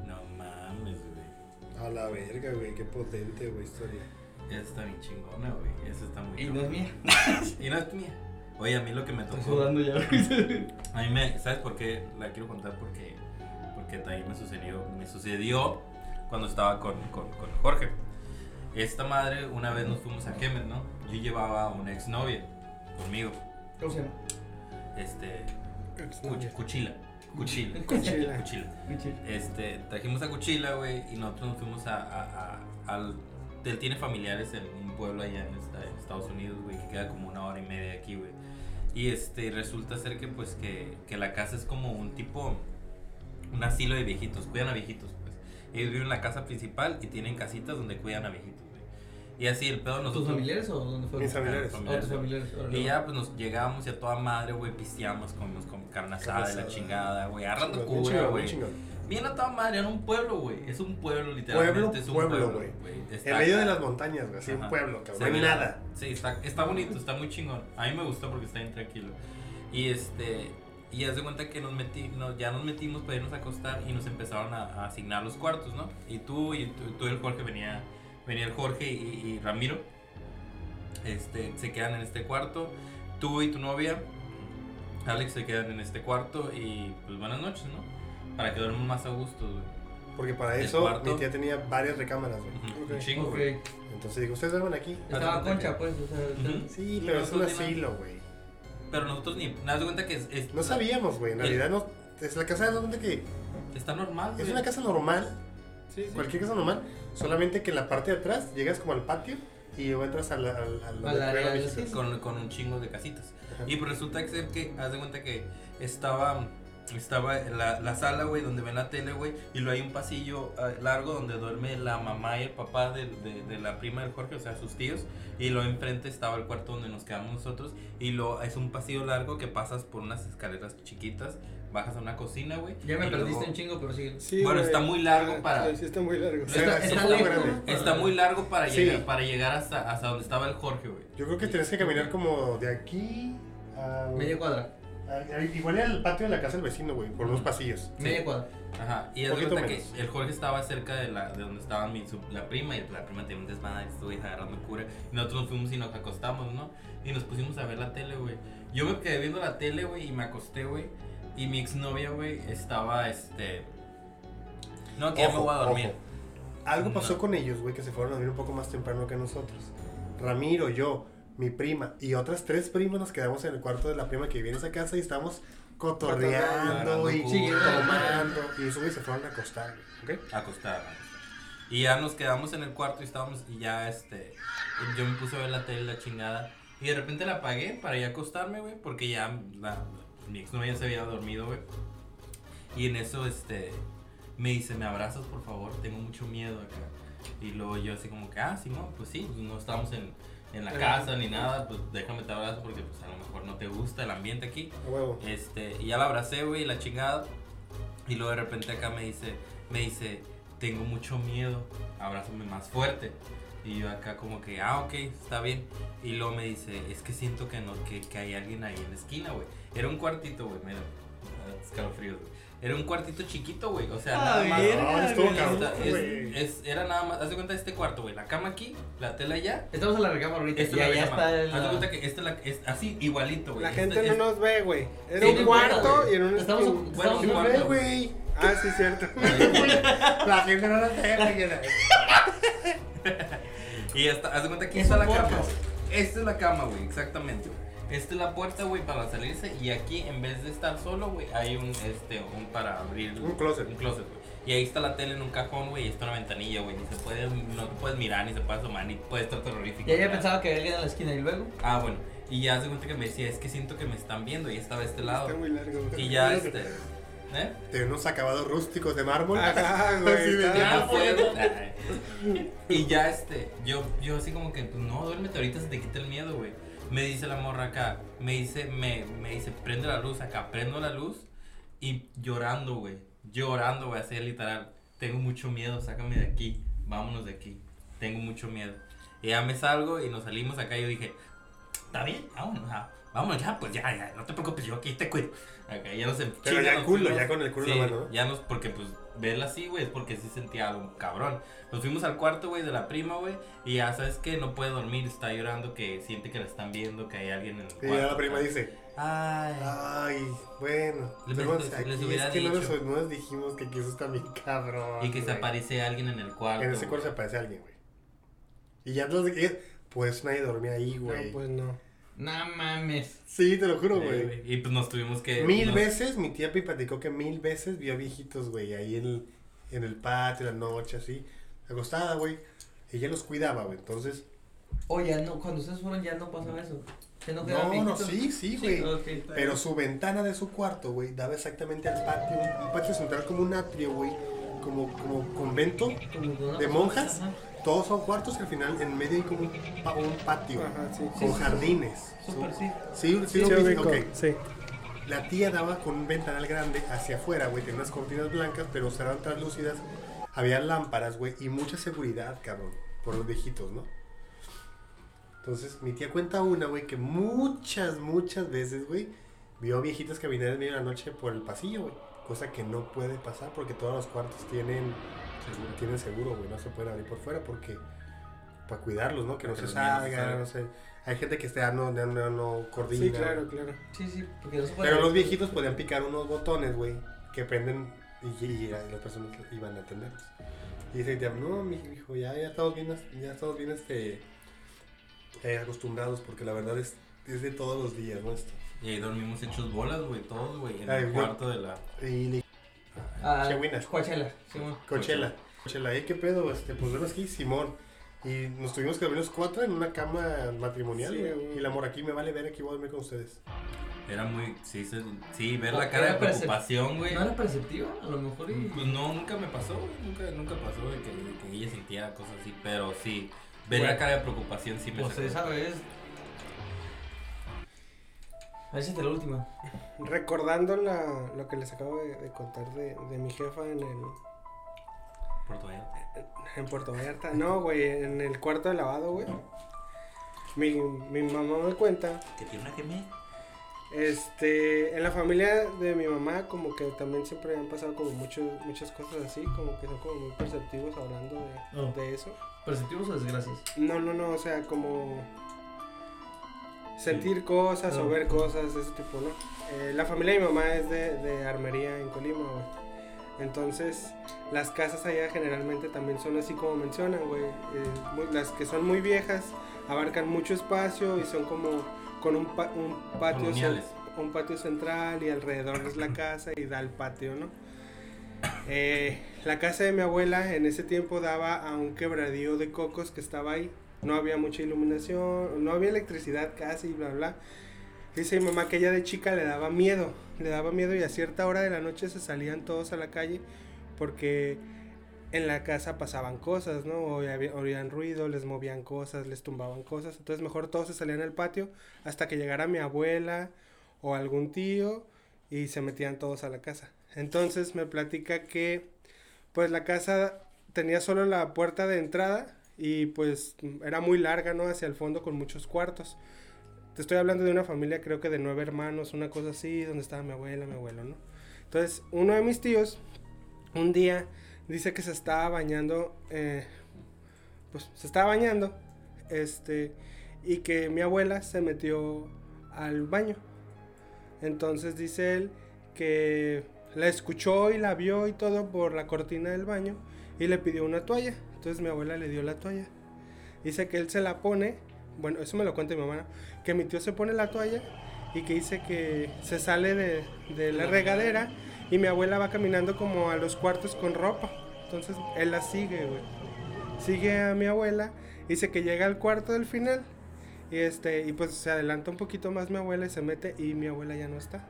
No mames, güey. A la verga, güey. Qué potente, güey, historia. Esa está bien chingona, güey. Esa está muy Y no es mía. [laughs] Y no es mía. Oye, a mí lo que me Estoy tocó. sudando ya. A mí me. ¿Sabes por qué? La quiero contar porque. Porque también me sucedió. Me sucedió cuando estaba con, con, con Jorge. Esta madre, una vez nos fuimos a Kemet, ¿no? Yo llevaba a una exnovia conmigo. ¿Cómo se llama? Este. Cuch- [laughs] Cuchila. Cuchila. Cuchila. Cuchila. Este, trajimos a Cuchila, güey, y nosotros nos fuimos a, a- a- al... Él tiene familiares en un pueblo allá en, esta- en Estados Unidos, güey, que queda como una hora y media de aquí, güey. Y este, resulta ser que, pues, que, que la casa es como un tipo, un asilo de viejitos, cuidan a viejitos, pues. Ellos viven en la casa principal y tienen casitas donde cuidan a viejitos. Y así el pedo ¿Tus nosotros... familiares o dónde fue? Mis familiares. Ah, tus familiares. Y ya pues nos llegábamos y a toda madre, güey, pisteamos, comimos con carne asada de la chingada, güey, agarrando cura, güey. bien a toda madre, era un pueblo, güey. Es un pueblo, literalmente. Pueblo, es un pueblo, güey. En medio de las montañas, güey. Así un pueblo, cabrón. No hay nada. Sí, está, está bonito, está muy chingón. A mí me gustó porque está bien tranquilo. Y este. Y haz de cuenta que nos metí, no, ya nos metimos para irnos a acostar y nos empezaron a, a asignar los cuartos, ¿no? Y tú y tú, tú y el Jorge venía, venía el Jorge y, y Ramiro. Este, se quedan en este cuarto. Tú y tu novia, Alex, se quedan en este cuarto y pues buenas noches, ¿no? Para que duerman más a gusto, güey. Porque para eso cuarto. mi tía tenía varias recámaras, güey. Un chingo, güey. Entonces digo, ¿ustedes duermen aquí? Estaba concha, pues. O sea, Ujú. Sí, pero es un asilo, güey. Pero nosotros ni. Nada de cuenta que es. es- No sabíamos, güey. En El- realidad no. Es la casa de donde que. Está normal, Es güey. una casa normal. Sí, sí. Cualquier casa normal. Solamente que en la parte de atrás llegas como al patio y luego entras al, Al donde área de con, con un chingo de casitas. Ajá. Y pues resulta que que, haz de cuenta que estaba, estaba la, la sala, güey, donde ven la tele, güey, y luego hay un pasillo ah, largo donde duerme la mamá y el papá de, de- de la prima del Jorge, o sea, sus tíos, y luego enfrente estaba el cuarto donde nos quedamos nosotros, y lo es un pasillo largo que pasas por unas escaleras chiquitas, bajas a una cocina, güey. Ya me perdiste luego- un chingo, pero sigue. Sí, Bueno, está muy largo para- Sí, sí, está muy largo. Está- Está, está está muy lejos, grande. ¿no? Está muy largo para Sí. llegar, para llegar hasta, hasta donde estaba el Jorge, güey. Yo creo que tienes que caminar como de aquí a. Media cuadra. a- a- igual al patio de la casa del vecino, güey, por unos pasillos. Media cuadra. Ajá, y Poquito cuenta que el Jorge estaba cerca de, la, de donde estaba mi, su- la prima y la prima tenía un desmadre, estuve agarrando cura. Y nosotros nos fuimos y nos acostamos, ¿no? Y nos pusimos a ver la tele, güey. Yo me quedé viendo la tele, güey, y me acosté, güey. Y mi exnovia, güey, estaba, este... No, que ya me voy a dormir. ojo. Algo pasó No. con ellos, güey, que se fueron a dormir un poco más temprano que nosotros. Ramiro, yo, mi prima y otras tres primas nos quedamos en el cuarto de la prima que vive en esa casa y estábamos cotorreando y tomando. Y eso, güey, se fueron a acostar, güey, ¿ok? acostada. Y ya nos quedamos en el cuarto y estábamos, y ya este, yo me puse a ver la tele, la chingada. Y de repente la apagué para ya acostarme, güey, porque ya la, mi ex ya se había dormido, güey. Y en eso, este, me dice, ¿me abrazas, por favor? Tengo mucho miedo acá. Y luego yo así como que, ah, sí, no, pues sí, pues no estábamos en, en la casa ni nada, pues déjame te abrazo porque pues a lo mejor no te gusta el ambiente aquí. Huevo. Este, y ya la abracé, güey, la chingada. Y luego de repente acá me dice, me dice, tengo mucho miedo, abrázame más fuerte. Y yo acá como que, ah, ok, está bien. Y luego me dice, es que siento que no, que, que hay alguien ahí en la esquina, güey. Era un cuartito, güey, mira, escalofríos, güey. Era un cuartito chiquito, güey. O sea, Ah, nada más. Esta- es- güey. es- era nada más. Haz de cuenta este cuarto, güey. La cama aquí, la tela allá. Estamos en la recámara ahorita. Esta y es la allá está el. Haz de cuenta que esta es, la, es así, igualito, güey. La Este gente no es- nos ve, güey. Es Sí, un cuarto y en un Estamos- Bueno, un No cuarto. ve, güey. Ah, sí, cierto. [laughs] La gente no la ve, güey. [laughs] Y hasta, haz de cuenta que Es esta es un la cama. Esta es la cama, güey, exactamente. Esta es la puerta, güey, para salirse. Y aquí, en vez de estar solo, güey, hay un, este, un para abrir. Un closet. Un closet, güey. Y ahí está la tele en un cajón, güey, y está una ventanilla, güey. Ni se puede, no te puedes mirar, ni se puede asomar, ni puede estar terrorífico. Y ella ni nada. pensaba que había alguien en la esquina y luego. Ah, bueno. Y ya hace cuenta que me decía, es que siento que me están viendo. Y estaba a este lado. Está muy largo. güey. Y ya, este. ¿Eh? Tiene unos acabados rústicos de mármol. Ajá, [laughs] güey, Así de- está- Ya no puedo. Y ya este, yo, yo así como que, pues no, duérmete ahorita se te quita el miedo, güey. Me dice la morra acá, me dice, me, me dice, prende la luz acá, prendo la luz y llorando, güey. Llorando, güey, así literal. Tengo mucho miedo, sácame de aquí, vámonos de aquí. Tengo mucho miedo. Y ya me salgo y nos salimos acá y yo dije, está bien, vámonos, vámonos ya, pues ya, ya, no te preocupes, yo aquí te cuido. Acá ya nos en Pero ya nos culo, fuimos. ya con el culo en Sí, la mano, ¿no? ya nos, porque pues verla así, güey, es porque sí sentía algo cabrón. Nos fuimos al cuarto, güey, de la prima, güey, y ya sabes que no puede dormir, está llorando, que siente que la están viendo, que hay alguien en el Y cuarto. ya la prima dice, Ay. ay, bueno. Les- aquí les es hubiera que dicho. no nos dijimos que aquí eso está bien cabrón. Y que se aparece alguien en el cuarto. En ese cuarto se aparece alguien, güey. Y ya nos dije, pues nadie dormía ahí, güey. No, pues no. No mames. Sí, te lo juro, Sí, güey. güey. Y pues nos tuvimos que. Mil nos- veces, mi tía me platicó que mil veces vio viejitos, güey, ahí en el, en el patio, en la noche, así, acostada, güey. Ella los cuidaba, güey, entonces... Oye, ya no, cuando ustedes fueron ya no pasaba eso. Ya no No, quedaban no, sí, sí, güey. ok. Pero su ventana de su cuarto, güey, daba exactamente al patio, un patio central como un atrio, güey, como, como convento Como de monjas. ajá. Todos son cuartos y al final en medio hay como un, pa- un patio Ajá, sí. con jardines. Súper, sí. Sí, sí, lo viste? ok. sí. La tía daba con un ventanal grande hacia afuera, güey. Tenía unas cortinas blancas, pero eran translúcidas. Había lámparas, güey, y mucha seguridad, cabrón, por los viejitos, ¿no? Entonces, mi tía cuenta una, güey, que muchas, muchas veces, güey, vio viejitas caminar en medio de la noche por el pasillo, güey. Cosa que no puede pasar porque todos los cuartos tienen seguro, tienen seguro, güey. No se pueden abrir por fuera porque... Para cuidarlos, ¿no? Que no se salgan, no sé. Hay gente que está, no, no, no, no coordina. Sí, claro, claro. Sí, sí, porque no se puede. Pero los viejitos podían picar unos botones, güey, que prenden y, y- y las personas iban a atenderlos. Y dice, tía, no, mi hijo, ya, ya estamos bien, ya estamos bien este, eh, acostumbrados, porque la verdad es, es de todos los días, ¿no? Esto. Y ahí dormimos hechos bolas, güey, todos, güey, en Ay, el cuarto de la. Y le- Ah, Chehuina. Coachella, Simón. Coachella, Coachella, ¿eh? ¿Qué pedo? Este, pues ven aquí, Simón. Y nos tuvimos que dormir los cuatro en una cama matrimonial, Sí, güey. Y la amor aquí me vale ver, aquí voy a dormir con ustedes. Era muy. Sí, se- sí ver la cara de era percep- preocupación, güey. ¿No era perceptivo? A lo mejor y... Pues no, nunca me pasó, güey. Nunca, nunca pasó de que, de que ella sintiera cosas así. Pero sí, ver Güey. la cara de preocupación sí me Pues sacó. esa vez... A ver si te la última. Recordando la, lo que les acabo de, de contar de, de mi jefa en el, Puerto Vallarta. En Puerto Vallarta. No, güey, en el cuarto de lavado, güey. Mi, mi mamá me cuenta. Que tiene una gemela. Este, en la familia de mi mamá, como que también siempre han pasado como muchos, muchas cosas así, como que son como muy perceptivos hablando de, Oh. de eso. ¿Perceptivos o desgracias? No, no, no, o sea, como sentir cosas o ver cosas de ese tipo, ¿no? Eh, la familia de mi mamá es de, de Armería en Colima, güey. Entonces, las casas allá generalmente también son así como mencionan, güey. Eh, muy- las que son muy viejas abarcan mucho espacio y son como con un, pa- un patio un patio central y alrededor es la casa y da al patio, ¿no? Eh, la casa de mi abuela en ese tiempo daba a un quebradío de cocos que estaba ahí. No había mucha iluminación, no había electricidad casi, bla, bla. Dice mi mamá que ella de chica le daba miedo, le daba miedo y a cierta hora de la noche se salían todos a la calle porque en la casa pasaban cosas, ¿no? Oían ruido, les movían cosas, les tumbaban cosas. Entonces mejor todos se salían al patio hasta que llegara mi abuela o algún tío y se metían todos a la casa. Entonces me platica que pues la casa tenía solo la puerta de entrada y pues era muy larga, ¿no? Hacia el fondo con muchos cuartos. Te estoy hablando de una familia creo que de nueve hermanos, una cosa así, donde estaba mi abuela, mi abuelo, ¿no? Entonces, uno de mis tíos, un día, dice que se estaba bañando, eh, pues se estaba bañando, este, y que mi abuela se metió al baño. Entonces dice él que la escuchó y la vio y todo por la cortina del baño y le pidió una toalla. Entonces mi abuela le dio la toalla. Dice que él se la pone, bueno, eso me lo cuenta mi mamá, que mi tío se pone la toalla y que dice que se sale de, de la regadera y mi abuela va caminando como a los cuartos con ropa. Entonces él la sigue, güey. Sigue a mi abuela, dice que llega al cuarto del final y este y pues se adelanta un poquito más mi abuela y se mete y mi abuela ya no está.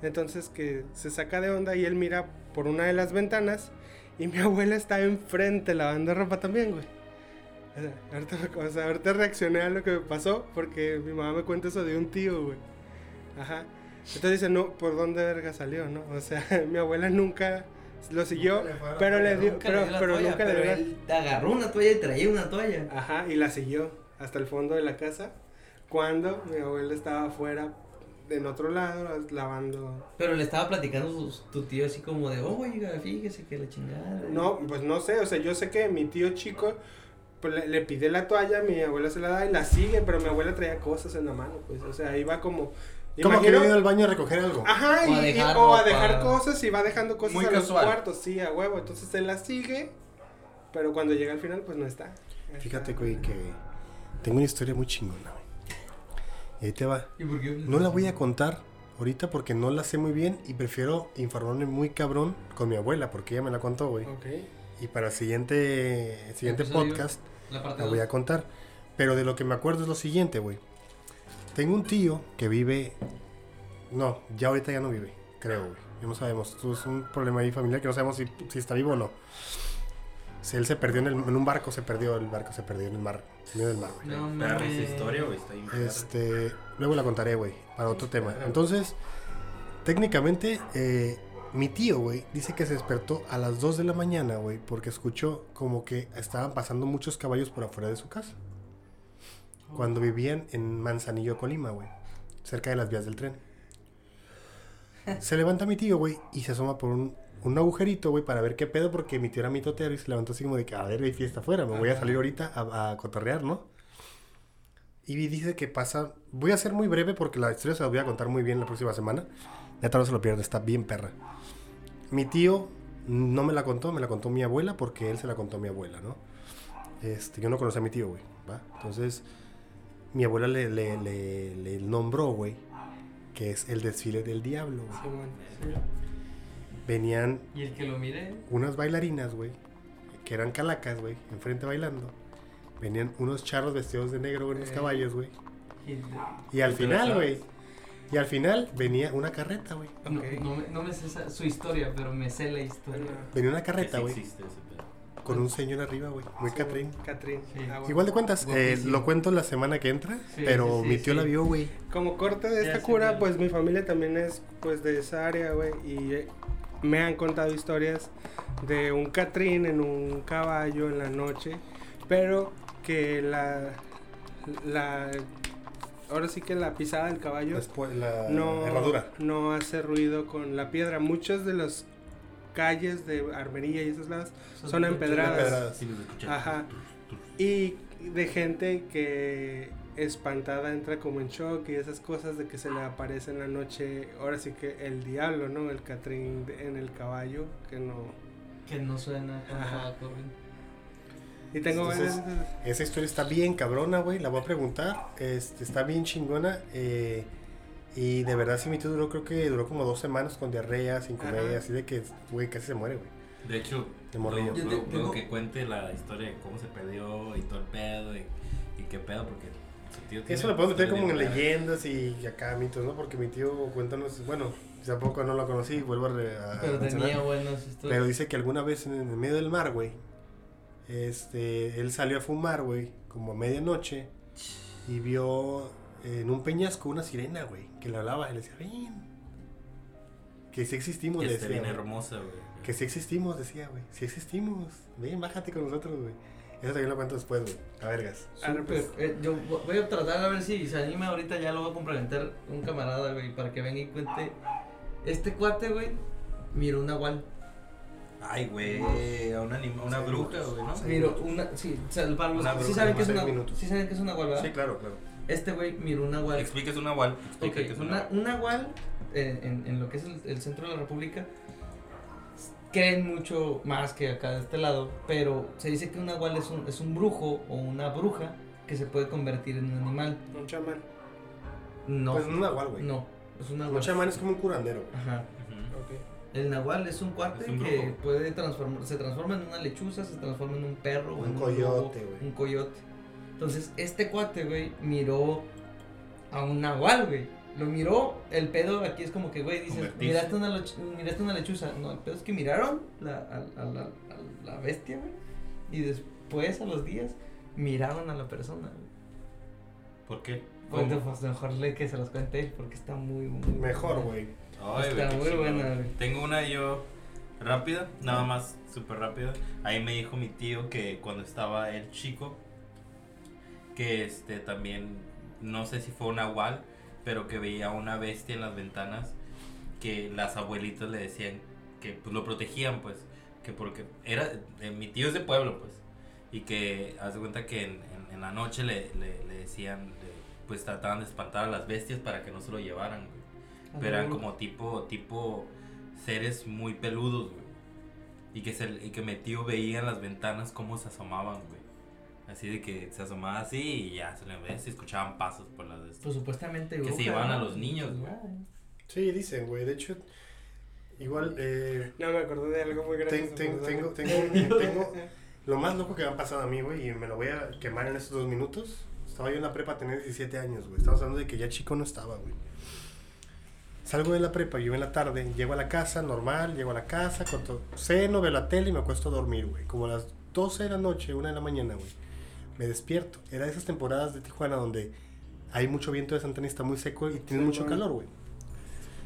Entonces que se saca de onda y él mira por una de las ventanas y mi [laughs] abuela está enfrente lavando ropa también, güey. O sea, ahorita, o sea, ahorita reaccioné a lo que me pasó porque mi mamá me cuenta eso de un tío, güey. Ajá. Entonces dice, no, ¿por dónde verga salió, no? O sea, [laughs] mi abuela nunca lo siguió, Nunca pero le dio, Nunca pero, le dio la pero toalla, nunca le pero dio él agarró una toalla y traía una toalla. Ajá, y la siguió hasta el fondo de la casa cuando mi abuela estaba afuera en otro lado lavando. Pero le estaba platicando su- tu tío así como de, oh, oiga, fíjese que la chingada. No, pues no sé, o sea, yo sé que mi tío chico pues, le, le pide la toalla, mi abuela se la da y la sigue, pero mi abuela traía cosas en la mano, pues, o sea, iba como... Como que viene al baño a recoger algo. Ajá, O a y, y- dejar o a ropa. dejar cosas y va dejando cosas Muy a los cuartos, sí, a huevo. Entonces él la sigue, pero cuando llega al final, pues no está. Fíjate, güey, que tengo una historia muy chingona, güey. Y ahí te va. ¿Y por qué? No la voy a contar ahorita porque no la sé muy bien y prefiero informarme muy cabrón con mi abuela porque ella me la contó, güey. Y para el siguiente, el siguiente podcast La voy a contar. Pero de lo que me acuerdo es lo siguiente, güey. Tengo un tío que vive... No, ya ahorita ya no vive, creo, güey. Ya no sabemos. Esto es un problema ahí familiar que no sabemos si, si está vivo o no. Si él se perdió en, el- en un barco, se perdió, el barco se perdió en el mar, en medio del mar, güey. No mames. esa historia, güey. Este, luego la contaré, güey, para otro tema. Entonces, técnicamente, eh, mi tío, güey, dice que se despertó a las 2 de la mañana, güey, porque escuchó como que estaban pasando muchos caballos por afuera de su casa. Cuando vivían en Manzanillo, Colima, güey, cerca de las vías del tren. [laughs] Se levanta mi tío, güey, y se asoma por un, un agujerito, güey, para ver qué pedo, porque mi tío era mitotero y se levantó así como de que, a ver, hay fiesta afuera, me voy a salir ahorita a, a cotorrear, ¿no? Y dice que pasa. Voy a ser muy breve porque la historia se la voy a contar muy bien la próxima semana. Neta, no se lo pierde, está bien perra. Mi tío no me la contó, me la contó mi abuela porque él se la contó a mi abuela, ¿no? Este, yo no conocía a mi tío, güey, ¿va? Entonces, mi abuela le, le, le, le nombró, güey, que es el desfile del diablo, güey. Simón. Venían Y el que lo mire. unas bailarinas, güey, que eran calacas, güey, enfrente bailando. Venían unos charros vestidos de negro, güey, unos Eh. caballos, güey. y- al ¿Te final, güey. Y al final venía una carreta, güey. No, me, no me sé esa- su historia, pero me sé la historia. Venía una carreta, güey. existe ese pedo. Con un señor arriba, güey. Muy Sí, Catrín. Catrín. Sí. Ah, bueno. Igual de cuentas, eh, lo cuento la semana que entra, Sí, pero mi tío sí. la vio, güey. Como corte de esta cura, pues mi familia también es pues de esa área, güey. Y eh, me han contado historias de un Catrín en un caballo en la noche. Pero que la. la ahora sí que la pisada del caballo Después, la no, herradura. no hace ruido con la piedra. Muchas de las calles de Armería y esos lados son empedradas. Empedradas. Escuché. Ajá. Y de gente que espantada entra como en shock y esas cosas de que se le aparece en la noche, ahora sí que el diablo, ¿no? El Catrín en el caballo, que no... Que no suena. Y tengo Entonces, varias- Esa historia está bien cabrona, güey. La voy a preguntar. Este, está bien chingona. eh, y de verdad, sí, mi tío duró, creo que duró como dos semanas con diarrea, sin comer, Ajá. así de que, güey, casi se muere, güey. De hecho, De morrillo. luego, Yo te- luego- luego tengo- que cuente la historia de cómo se perdió y todo el pedo y, y qué pedo, porque tío Eso lo podemos meter como en leyendas y acá mitos, ¿no? Porque mi tío, cuéntanos, bueno, tampoco no lo conocí, vuelvo a, a Pero mencionar. tenía buenas historias. Pero dice que alguna vez en el medio del mar, güey, este, él salió a fumar, güey, como a medianoche y vio en un peñasco una sirena, güey, que le hablaba y le decía, ven. Que sí existimos, Que decía. hermosa, güey. Que sí existimos, decía, güey. Sí existimos. Ven, bájate con nosotros, güey. Eso también lo cuento después, güey. A vergas. Arre, pues. Eh, yo vo- voy a tratar a ver si se anima ahorita, ya lo voy a complementar un camarada, güey, para que venga y cuente. Este cuate, güey, miró un nahual. Ay, güey, a una, anima- una bruja, güey, ¿no? Miró una, sí, o sea, para los- Una sí saben que es una, minutos. sí saben que es un nahual, ¿verdad? Sí, claro, claro. Este güey miró un nahual. Explica es una nahual. Explica Ok, que es una, una un nahual eh, en, en lo que es el, el centro de la república creen mucho más que acá de este lado, pero se dice que un nahual es un, es un brujo o una bruja que se puede convertir en un animal. Un chamán. No, Pues un nahual, güey. no, es un Un nahual. chamán es como un curandero. Ajá. Ujú. Ok. El nahual es un cuate Es un que puede transformar, se transforma en una lechuza, se transforma en un perro, Un en coyote, güey. un coyote. Entonces, este cuate, güey, miró a un nahual, güey. Lo miró, el pedo aquí es como que, güey, dices, miraste una, miraste una lechuza. No, el pedo es que miraron la, a, a la, a la bestia, güey. Y después, a los días, miraron a la persona, güey. ¿Por qué? Pues, pues, mejor le que se los cuente él porque está muy, muy Mejor, güey. Está muy buena, güey. Tengo una yo rápida, nada más súper rápida. Ahí me dijo mi tío que cuando estaba el chico, que este también, no sé si fue un nahual, pero que veía una bestia en las ventanas que las abuelitas le decían que pues lo protegían, pues, que porque era, eh, mi tío es de pueblo, pues, y que haz de cuenta que en, en- en la noche le, le, le decían, le- pues trataban de espantar a las bestias para que no se lo llevaran, güey. Pero eran como tipo, tipo seres muy peludos, güey. Y que, se, y que mi tío veía en las ventanas cómo se asomaban, güey. Así de que se asomaba así y ya se le ve, se escuchaban pasos por las de estas. Pues supuestamente Que se llevaban a los niños, Pues, güey. Sí, dicen, güey. De hecho, igual, eh, No, me acordé de algo muy gracioso. ten- ten- tengo, [laughs] tengo, tengo lo más loco que me ha pasado a mí, güey, y me lo voy a quemar en estos dos minutos. Estaba yo en la prepa, tenía 17 años, güey. Estamos hablando de que ya chico no estaba, güey. Salgo de la prepa, yo en la tarde, llego a la casa, normal, llego a la casa, ceno, veo la tele y me acuesto a dormir, güey. Como a las 12 de la noche, 1 de la mañana, güey. Me despierto. Era de esas temporadas de Tijuana donde hay mucho viento de Santana y está muy seco y tiene Sí, mucho calor, güey.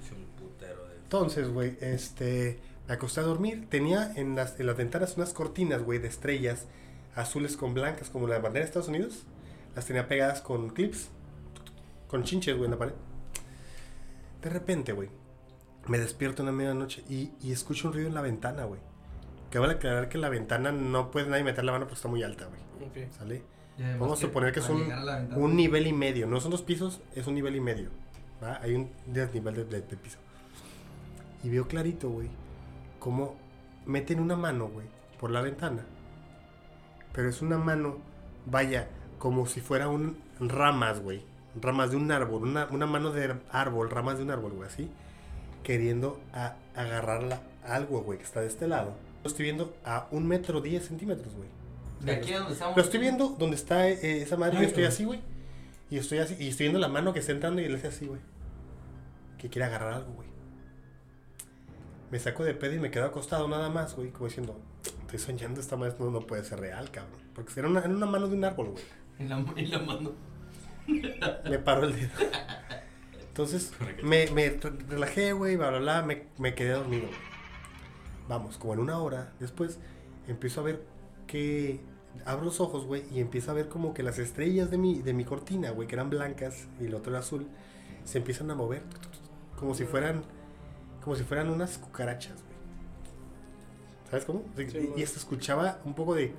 Es un putero de. Entonces, güey, este, me acosté a dormir. Tenía en las, en las ventanas unas cortinas, güey, de estrellas azules con blancas, como la bandera de Estados Unidos. Las tenía pegadas con clips, con chinches, güey, en la pared. De repente, güey, me despierto en la medianoche y, y escucho un ruido en la ventana, güey. Que vale aclarar que la ventana no puede nadie meter la mano porque está muy alta, güey. ¿Sale? Vamos a suponer que es un, nivel y medio. No son dos pisos, es un nivel y medio. ¿va? Hay un desnivel de, de- de piso. Y veo clarito, güey, cómo meten una mano, güey, por la ventana. Pero es una mano, vaya, como si fuera un ramas, güey. Ramas de un árbol, una, una mano de árbol, ramas de un árbol, güey, así. Queriendo a, agarrarla a algo, güey, que está de este lado. Lo estoy viendo a un metro diez centímetros, güey. De aquí a donde estamos. Lo estoy viendo donde está eh, esa madre. Ay, Yo estoy así, güey. Y estoy así. Y estoy viendo la mano que está entrando y él hace así, güey. Que quiere agarrar algo, güey. Me saco de pedo y me quedo acostado nada más, güey. Como diciendo, estoy soñando, esta madre no, no puede ser real, cabrón. Porque era una, era una mano de un árbol, güey. En la, en la mano. [laughs] Me paró el dedo. Entonces, me, me re- relajé, güey, bla, bla, bla. Me, me quedé dormido, güey. Vamos, como en una hora después, empiezo a ver que. Abro los ojos, güey, y empiezo a ver como que las estrellas de mi, de mi cortina, güey, que eran blancas y el otro era azul, se empiezan a mover. Como si fueran. Como si fueran unas cucarachas, güey. ¿Sabes cómo? Sí, Sí, y, hasta escuchaba un poco de.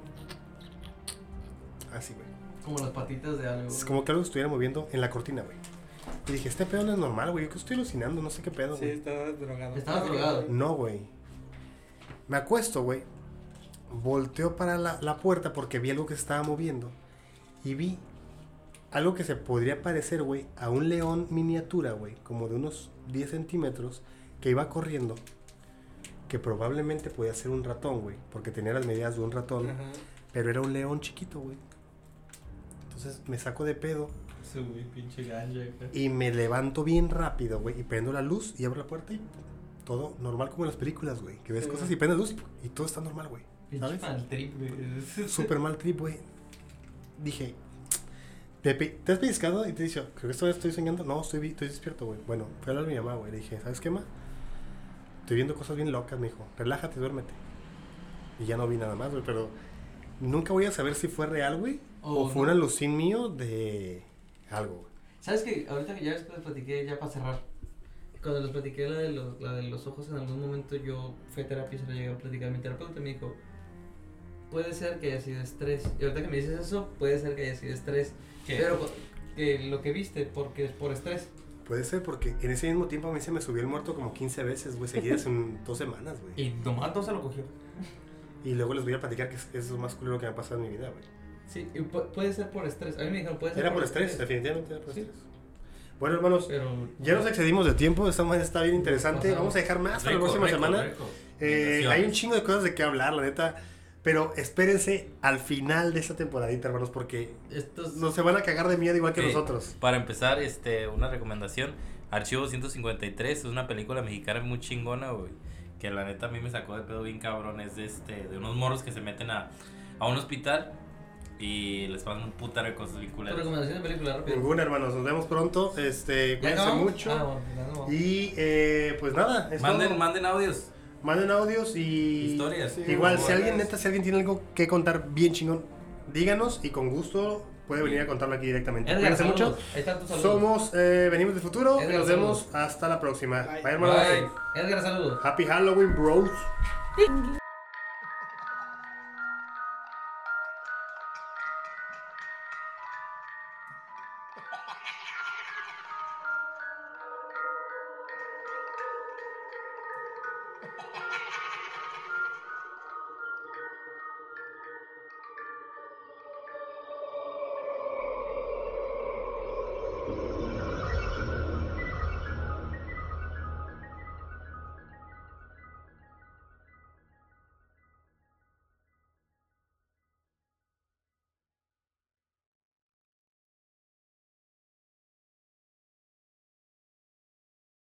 Así, güey. Como las patitas de algo. Es como que algo se estuviera moviendo en la cortina, güey. Y dije, este pedo no es normal, güey. Yo que estoy alucinando, no sé qué pedo, Sí, güey. estaba drogado. Estabas drogado. No, güey. Me acuesto, güey. Volteo para la, la puerta porque vi algo que se estaba moviendo. Y vi algo que se podría parecer, güey, a un león miniatura, güey. Como de unos 10 centímetros. Que iba corriendo. Que probablemente podía ser un ratón, güey. Porque tenía las medidas de un ratón. Pero era un león chiquito, güey. Entonces me saco de pedo. Pinche ganja. Y me levanto bien rápido, güey. Y prendo la luz y abro la puerta y todo normal como en las películas, güey. Que ves Sí. cosas y prendes luz y, y todo está normal, güey. ¿Sabes? mal trip, güey. [laughs] Súper mal trip, güey. Dije, ¿te, pe- ¿te has pellizcado? Y te dice, creo que esto estoy soñando. No, estoy, vi- estoy despierto, güey. Bueno, fui a hablar a mi mamá, güey. Le dije, ¿sabes qué, ma? Estoy viendo cosas bien locas, me dijo. Relájate, duérmete. Y ya no vi nada más, güey. Pero nunca voy a saber si fue real, güey. O o fue no. un alucín mío de algo, güey. ¿Sabes que Ahorita que ya después platiqué, ya para cerrar. Cuando les platiqué la de, los, la de los ojos, en algún momento yo fui a terapia y se lo llegué a platicar a mi terapeuta y me dijo, puede ser que haya sido estrés. Y ahorita que me dices eso, puede ser que haya sido estrés. ¿Qué? Pero que lo que viste, porque es por estrés. Puede ser porque en ese mismo tiempo a mí se me subió el muerto como 15 veces, güey, seguidas en [laughs] dos semanas, güey. Y nomás todo se lo cogió. Y luego les voy a platicar que es, eso es lo más culero que me ha pasado en mi vida, güey. Sí, y pu- puede ser por estrés. A mí me dijeron, puede ser Era por estrés, definitivamente era por Sí. estrés. Bueno, hermanos, Pero ya nos excedimos de tiempo, esta mañana está bien interesante. Pasamos. Vamos a dejar más para la próxima rico, semana. rico. Eh, hay un chingo de cosas de qué hablar, la neta. Pero espérense al final de esta temporadita, hermanos, porque estos... no se van a cagar de miedo igual que Sí. nosotros. Para empezar, este, una recomendación. Archivo 153 es una película mexicana muy chingona, güey. Que la neta a mí me sacó de pedo bien cabrón. Es de, este, de unos morros que se meten a, a un hospital y les pasan un putero de cosas culeras. recomendación de película, rápido. Ninguna, hermanos. Nos vemos pronto. Este, ¿Ya cuídense mucho. Ah, bueno. Y eh, pues nada, es Manden, todo. manden audios. Manden audios y. Historias. Sí, Igual, si alguien, neta, si alguien tiene algo que contar bien chingón, díganos y con gusto puede venir a contarlo aquí directamente. Edgar, Cuídense mucho. están tus. Somos, eh, venimos del futuro y nos vemos hasta la próxima. Bye, hermanos. Bye. Edgar, saludos. Happy Halloween, bros. [laughs]